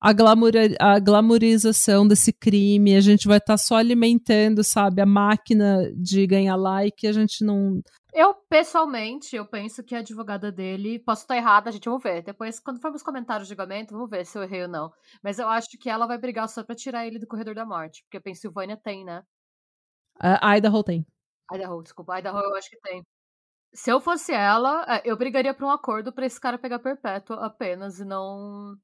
a, glamour, a glamourização desse crime, a gente vai estar só alimentando, sabe, a máquina de ganhar like, a gente não. Eu, pessoalmente, eu penso que a advogada dele, posso estar errada, a gente vai ver. Depois, quando for nos comentários do julgamento, vamos ver se eu errei ou não. Mas eu acho que ela vai brigar só pra tirar ele do corredor da morte. Porque a Pensilvânia tem, né? A Idaho tem. Idaho, desculpa. Idaho eu acho que tem. Se eu fosse ela, é, eu brigaria por um acordo pra esse cara pegar perpétua apenas e não.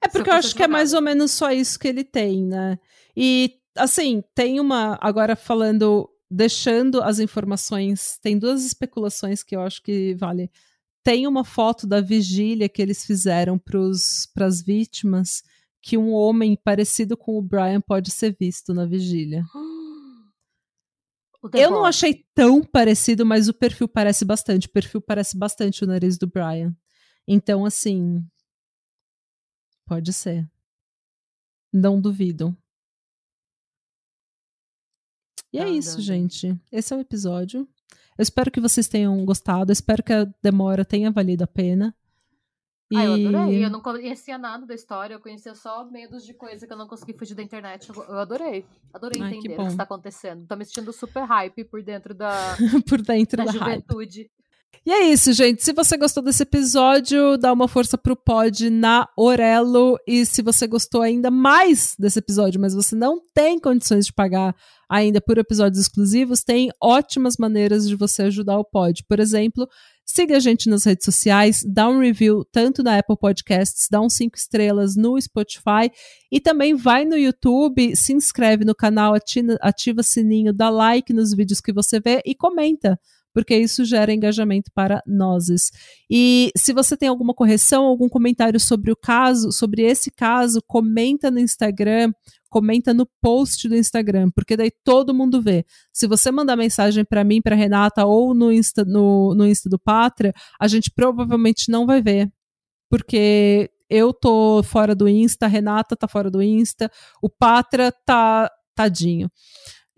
É porque eu eu acho que é mais ou menos só isso que ele tem, né? E, assim, tem uma. Agora falando, deixando as informações, tem duas especulações que eu acho que vale. tem uma foto da vigília que eles fizeram para as vítimas que um homem parecido com o Brian pode ser visto na vigília. Eu não achei tão parecido, mas o perfil parece bastante. O perfil parece bastante o nariz do Brian. Então, assim. Pode ser. Não duvido. E é isso, gente. Esse é o episódio. Eu espero que vocês tenham gostado. Eu espero que a demora tenha valido a pena. E... Ah, eu adorei. Eu não conhecia nada da história, eu conhecia só medos de coisa que eu não consegui fugir da internet. Eu adorei. Adorei Ai, entender o que está acontecendo. Tô me sentindo super hype por dentro da, por dentro da, da juventude. Hype. E é isso, gente. Se você gostou desse episódio, dá uma força pro pod na Orelo. E se você gostou ainda mais desse episódio, mas você não tem condições de pagar ainda por episódios exclusivos, tem ótimas maneiras de você ajudar o pod. Por exemplo, siga a gente nas redes sociais, dá um review tanto na Apple Podcasts, dá um cinco estrelas no Spotify e também vai no YouTube, se inscreve no canal, ativa, ativa sininho, dá like nos vídeos que você vê e comenta porque isso gera engajamento para nós. E se você tem alguma correção, algum comentário sobre o caso, sobre esse caso, comenta no Instagram, comenta no post do Instagram, porque daí todo mundo vê. Se você mandar mensagem para mim, para Renata ou no Insta, no, no Insta do Pátria, a gente provavelmente não vai ver, porque eu tô fora do Insta, a Renata tá fora do Insta, o Pátria tá tadinho.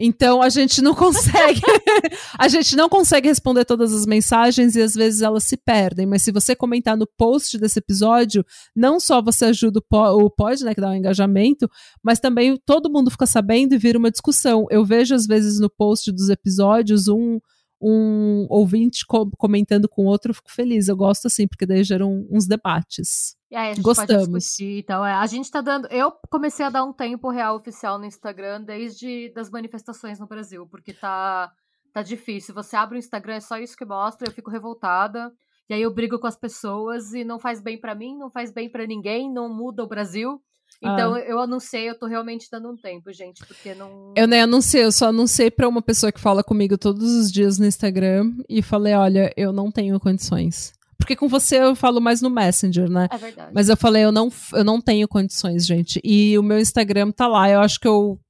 Então a gente não consegue, a gente não consegue responder todas as mensagens e às vezes elas se perdem. Mas se você comentar no post desse episódio, não só você ajuda o pod, né, que dá um engajamento, mas também todo mundo fica sabendo e vira uma discussão. Eu vejo às vezes no post dos episódios um um ouvinte co comentando com outro, eu fico feliz. Eu gosto assim, porque daí geram uns debates. E aí a gente Gostamos. pode discutir então. É, a gente tá dando. Eu comecei a dar um tempo real oficial no Instagram desde das manifestações no Brasil, porque tá, tá difícil. Você abre o Instagram, é só isso que mostra, eu fico revoltada. E aí eu brigo com as pessoas e não faz bem para mim, não faz bem para ninguém, não muda o Brasil. Então ah. eu anunciei, eu tô realmente dando um tempo, gente, porque não. Eu nem anunciei, eu só anunciei pra uma pessoa que fala comigo todos os dias no Instagram e falei: olha, eu não tenho condições. Porque com você eu falo mais no Messenger, né? É verdade. Mas eu falei, eu não, eu não tenho condições, gente. E o meu Instagram tá lá. Eu acho que eu,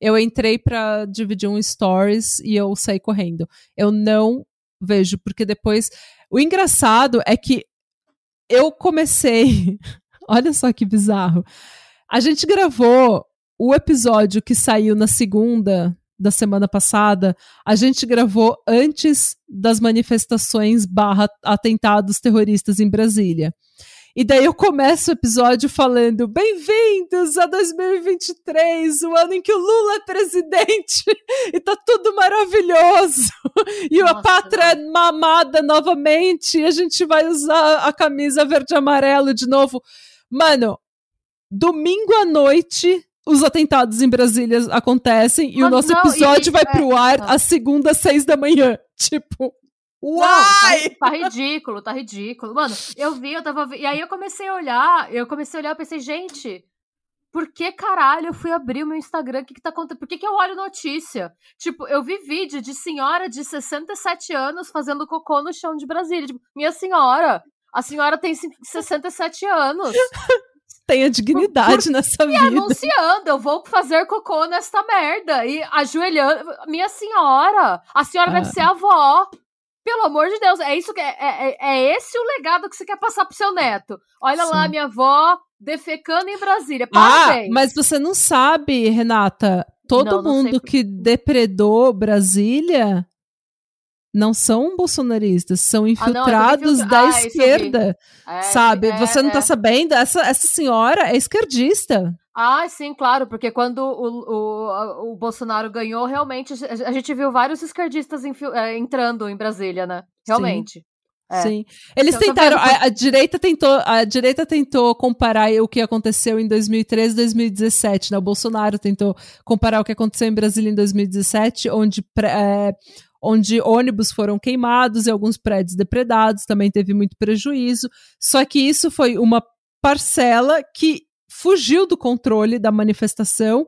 eu entrei para dividir um stories e eu saí correndo. Eu não vejo, porque depois. O engraçado é que eu comecei. Olha só que bizarro. A gente gravou o episódio que saiu na segunda da semana passada, a gente gravou antes das manifestações barra atentados terroristas em Brasília. E daí eu começo o episódio falando: Bem-vindos a 2023, o ano em que o Lula é presidente e tá tudo maravilhoso. E Nossa, a pátria é mamada novamente, e a gente vai usar a camisa verde e amarelo de novo. Mano, domingo à noite os atentados em Brasília acontecem e o nosso não, episódio e, vai é, pro ar às segunda, seis da manhã. Tipo, Uai! Não, tá, tá, ridículo, tá ridículo. Mano, eu vi, eu tava. E aí eu comecei a olhar, eu comecei a olhar e pensei, gente, por que caralho eu fui abrir o meu Instagram? O que, que tá acontecendo? Por que, que eu olho notícia? Tipo, eu vi vídeo de senhora de 67 anos fazendo cocô no chão de Brasília. Tipo, minha senhora, a senhora tem 67 anos. tenha dignidade por, nessa e vida. E anunciando, eu vou fazer cocô nesta merda. E ajoelhando. Minha senhora, a senhora ah. deve ser avó. Pelo amor de Deus, é isso que é, é, é, esse o legado que você quer passar pro seu neto. Olha Sim. lá, minha avó defecando em Brasília. Ah, Parabéns. Ah, mas você não sabe, Renata, todo não, mundo que depredou Brasília não são bolsonaristas, são infiltrados ah, não, da ah, esquerda, é, sabe? É, Você não tá é. sabendo? Essa, essa senhora é esquerdista. Ah, sim, claro, porque quando o, o, o Bolsonaro ganhou, realmente, a gente viu vários esquerdistas é, entrando em Brasília, né? Realmente. Sim. É. Sim. Eles então, tentaram, a, a, direita tentou, a direita tentou comparar o que aconteceu em 2013 e 2017, né? O Bolsonaro tentou comparar o que aconteceu em Brasília em 2017, onde é, onde ônibus foram queimados e alguns prédios depredados, também teve muito prejuízo. Só que isso foi uma parcela que fugiu do controle da manifestação.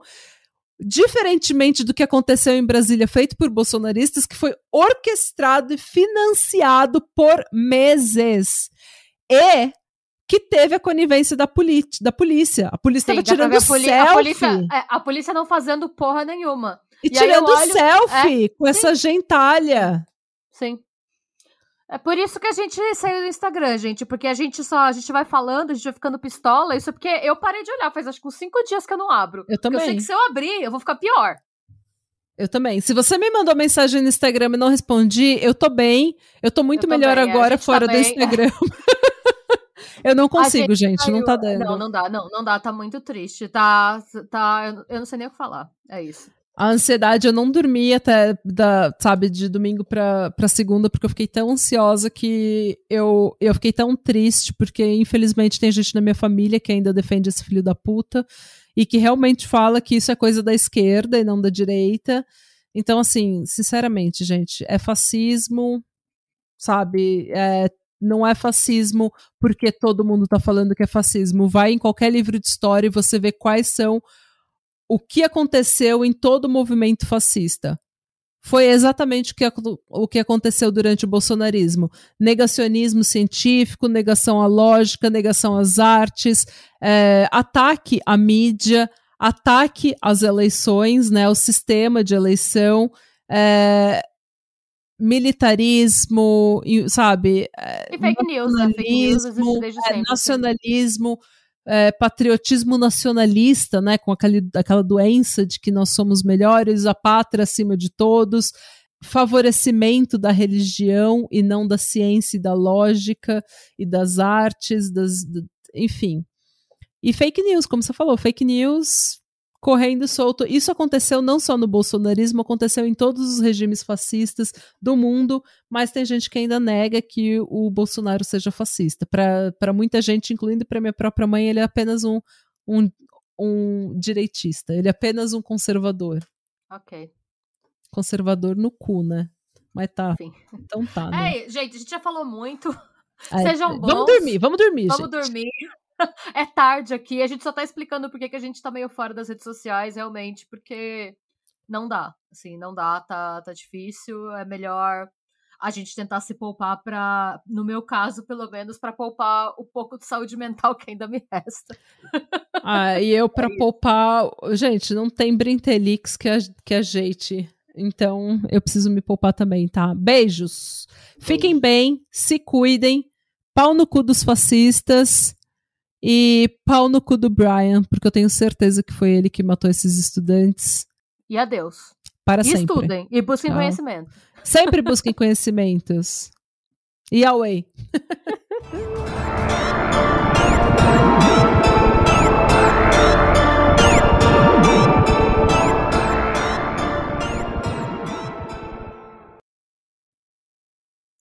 diferentemente do que aconteceu em Brasília, feito por bolsonaristas, que foi orquestrado e financiado por meses. E que teve a conivência da, da polícia. A polícia estava tirando a selfie. A polícia, é, a polícia não fazendo porra nenhuma. E, e tirando olho, selfie é, com sim. essa gentalha. Sim. É por isso que a gente saiu do Instagram, gente. Porque a gente só, a gente vai falando, a gente vai ficando pistola. Isso é porque eu parei de olhar, faz acho que uns cinco dias que eu não abro. Eu também. Eu sei que se eu abrir, eu vou ficar pior. Eu também. Se você me mandou mensagem no Instagram e não respondi, eu tô bem. Eu tô muito eu melhor agora fora tá do Instagram. eu não consigo, gente, gente não tá dando. Não, não dá, não, não dá, tá muito triste. Tá, tá, eu não sei nem o que falar. É isso a ansiedade, eu não dormi até, da, sabe, de domingo pra, pra segunda, porque eu fiquei tão ansiosa que eu, eu fiquei tão triste, porque infelizmente tem gente na minha família que ainda defende esse filho da puta e que realmente fala que isso é coisa da esquerda e não da direita. Então, assim, sinceramente, gente, é fascismo, sabe? É, não é fascismo porque todo mundo tá falando que é fascismo. Vai em qualquer livro de história e você vê quais são o que aconteceu em todo o movimento fascista. Foi exatamente o que, o que aconteceu durante o bolsonarismo: negacionismo científico, negação à lógica, negação às artes, é, ataque à mídia, ataque às eleições, né, ao sistema de eleição, é, militarismo, sabe? É, e fake news, né? Fake news existe desde sempre. Nacionalismo é, patriotismo nacionalista, né, com aquele, aquela doença de que nós somos melhores, a pátria acima de todos, favorecimento da religião e não da ciência e da lógica e das artes, das, enfim. E fake news, como você falou, fake news correndo solto. Isso aconteceu não só no bolsonarismo, aconteceu em todos os regimes fascistas do mundo, mas tem gente que ainda nega que o Bolsonaro seja fascista. Para muita gente, incluindo para minha própria mãe, ele é apenas um, um, um direitista, ele é apenas um conservador. Ok. Conservador no cu, né? Mas tá. Sim. Então tá. Né? É, gente, a gente já falou muito. Sejam bons. Vamos dormir, vamos dormir. Vamos gente. dormir. é tarde aqui. A gente só tá explicando por que a gente tá meio fora das redes sociais, realmente, porque não dá. Assim, não dá, tá, tá difícil. É melhor a gente tentar se poupar para, no meu caso, pelo menos, para poupar o pouco de saúde mental que ainda me resta. Ah, e eu para é poupar, gente, não tem Brintelix que a, que a gente. Então, eu preciso me poupar também, tá? Beijos. Fiquem bem, se cuidem. Pau no cu dos fascistas. E pau no cu do Brian, porque eu tenho certeza que foi ele que matou esses estudantes. E adeus. Para e sempre. Estudem e busquem ah. conhecimento. Sempre busquem conhecimentos. E away.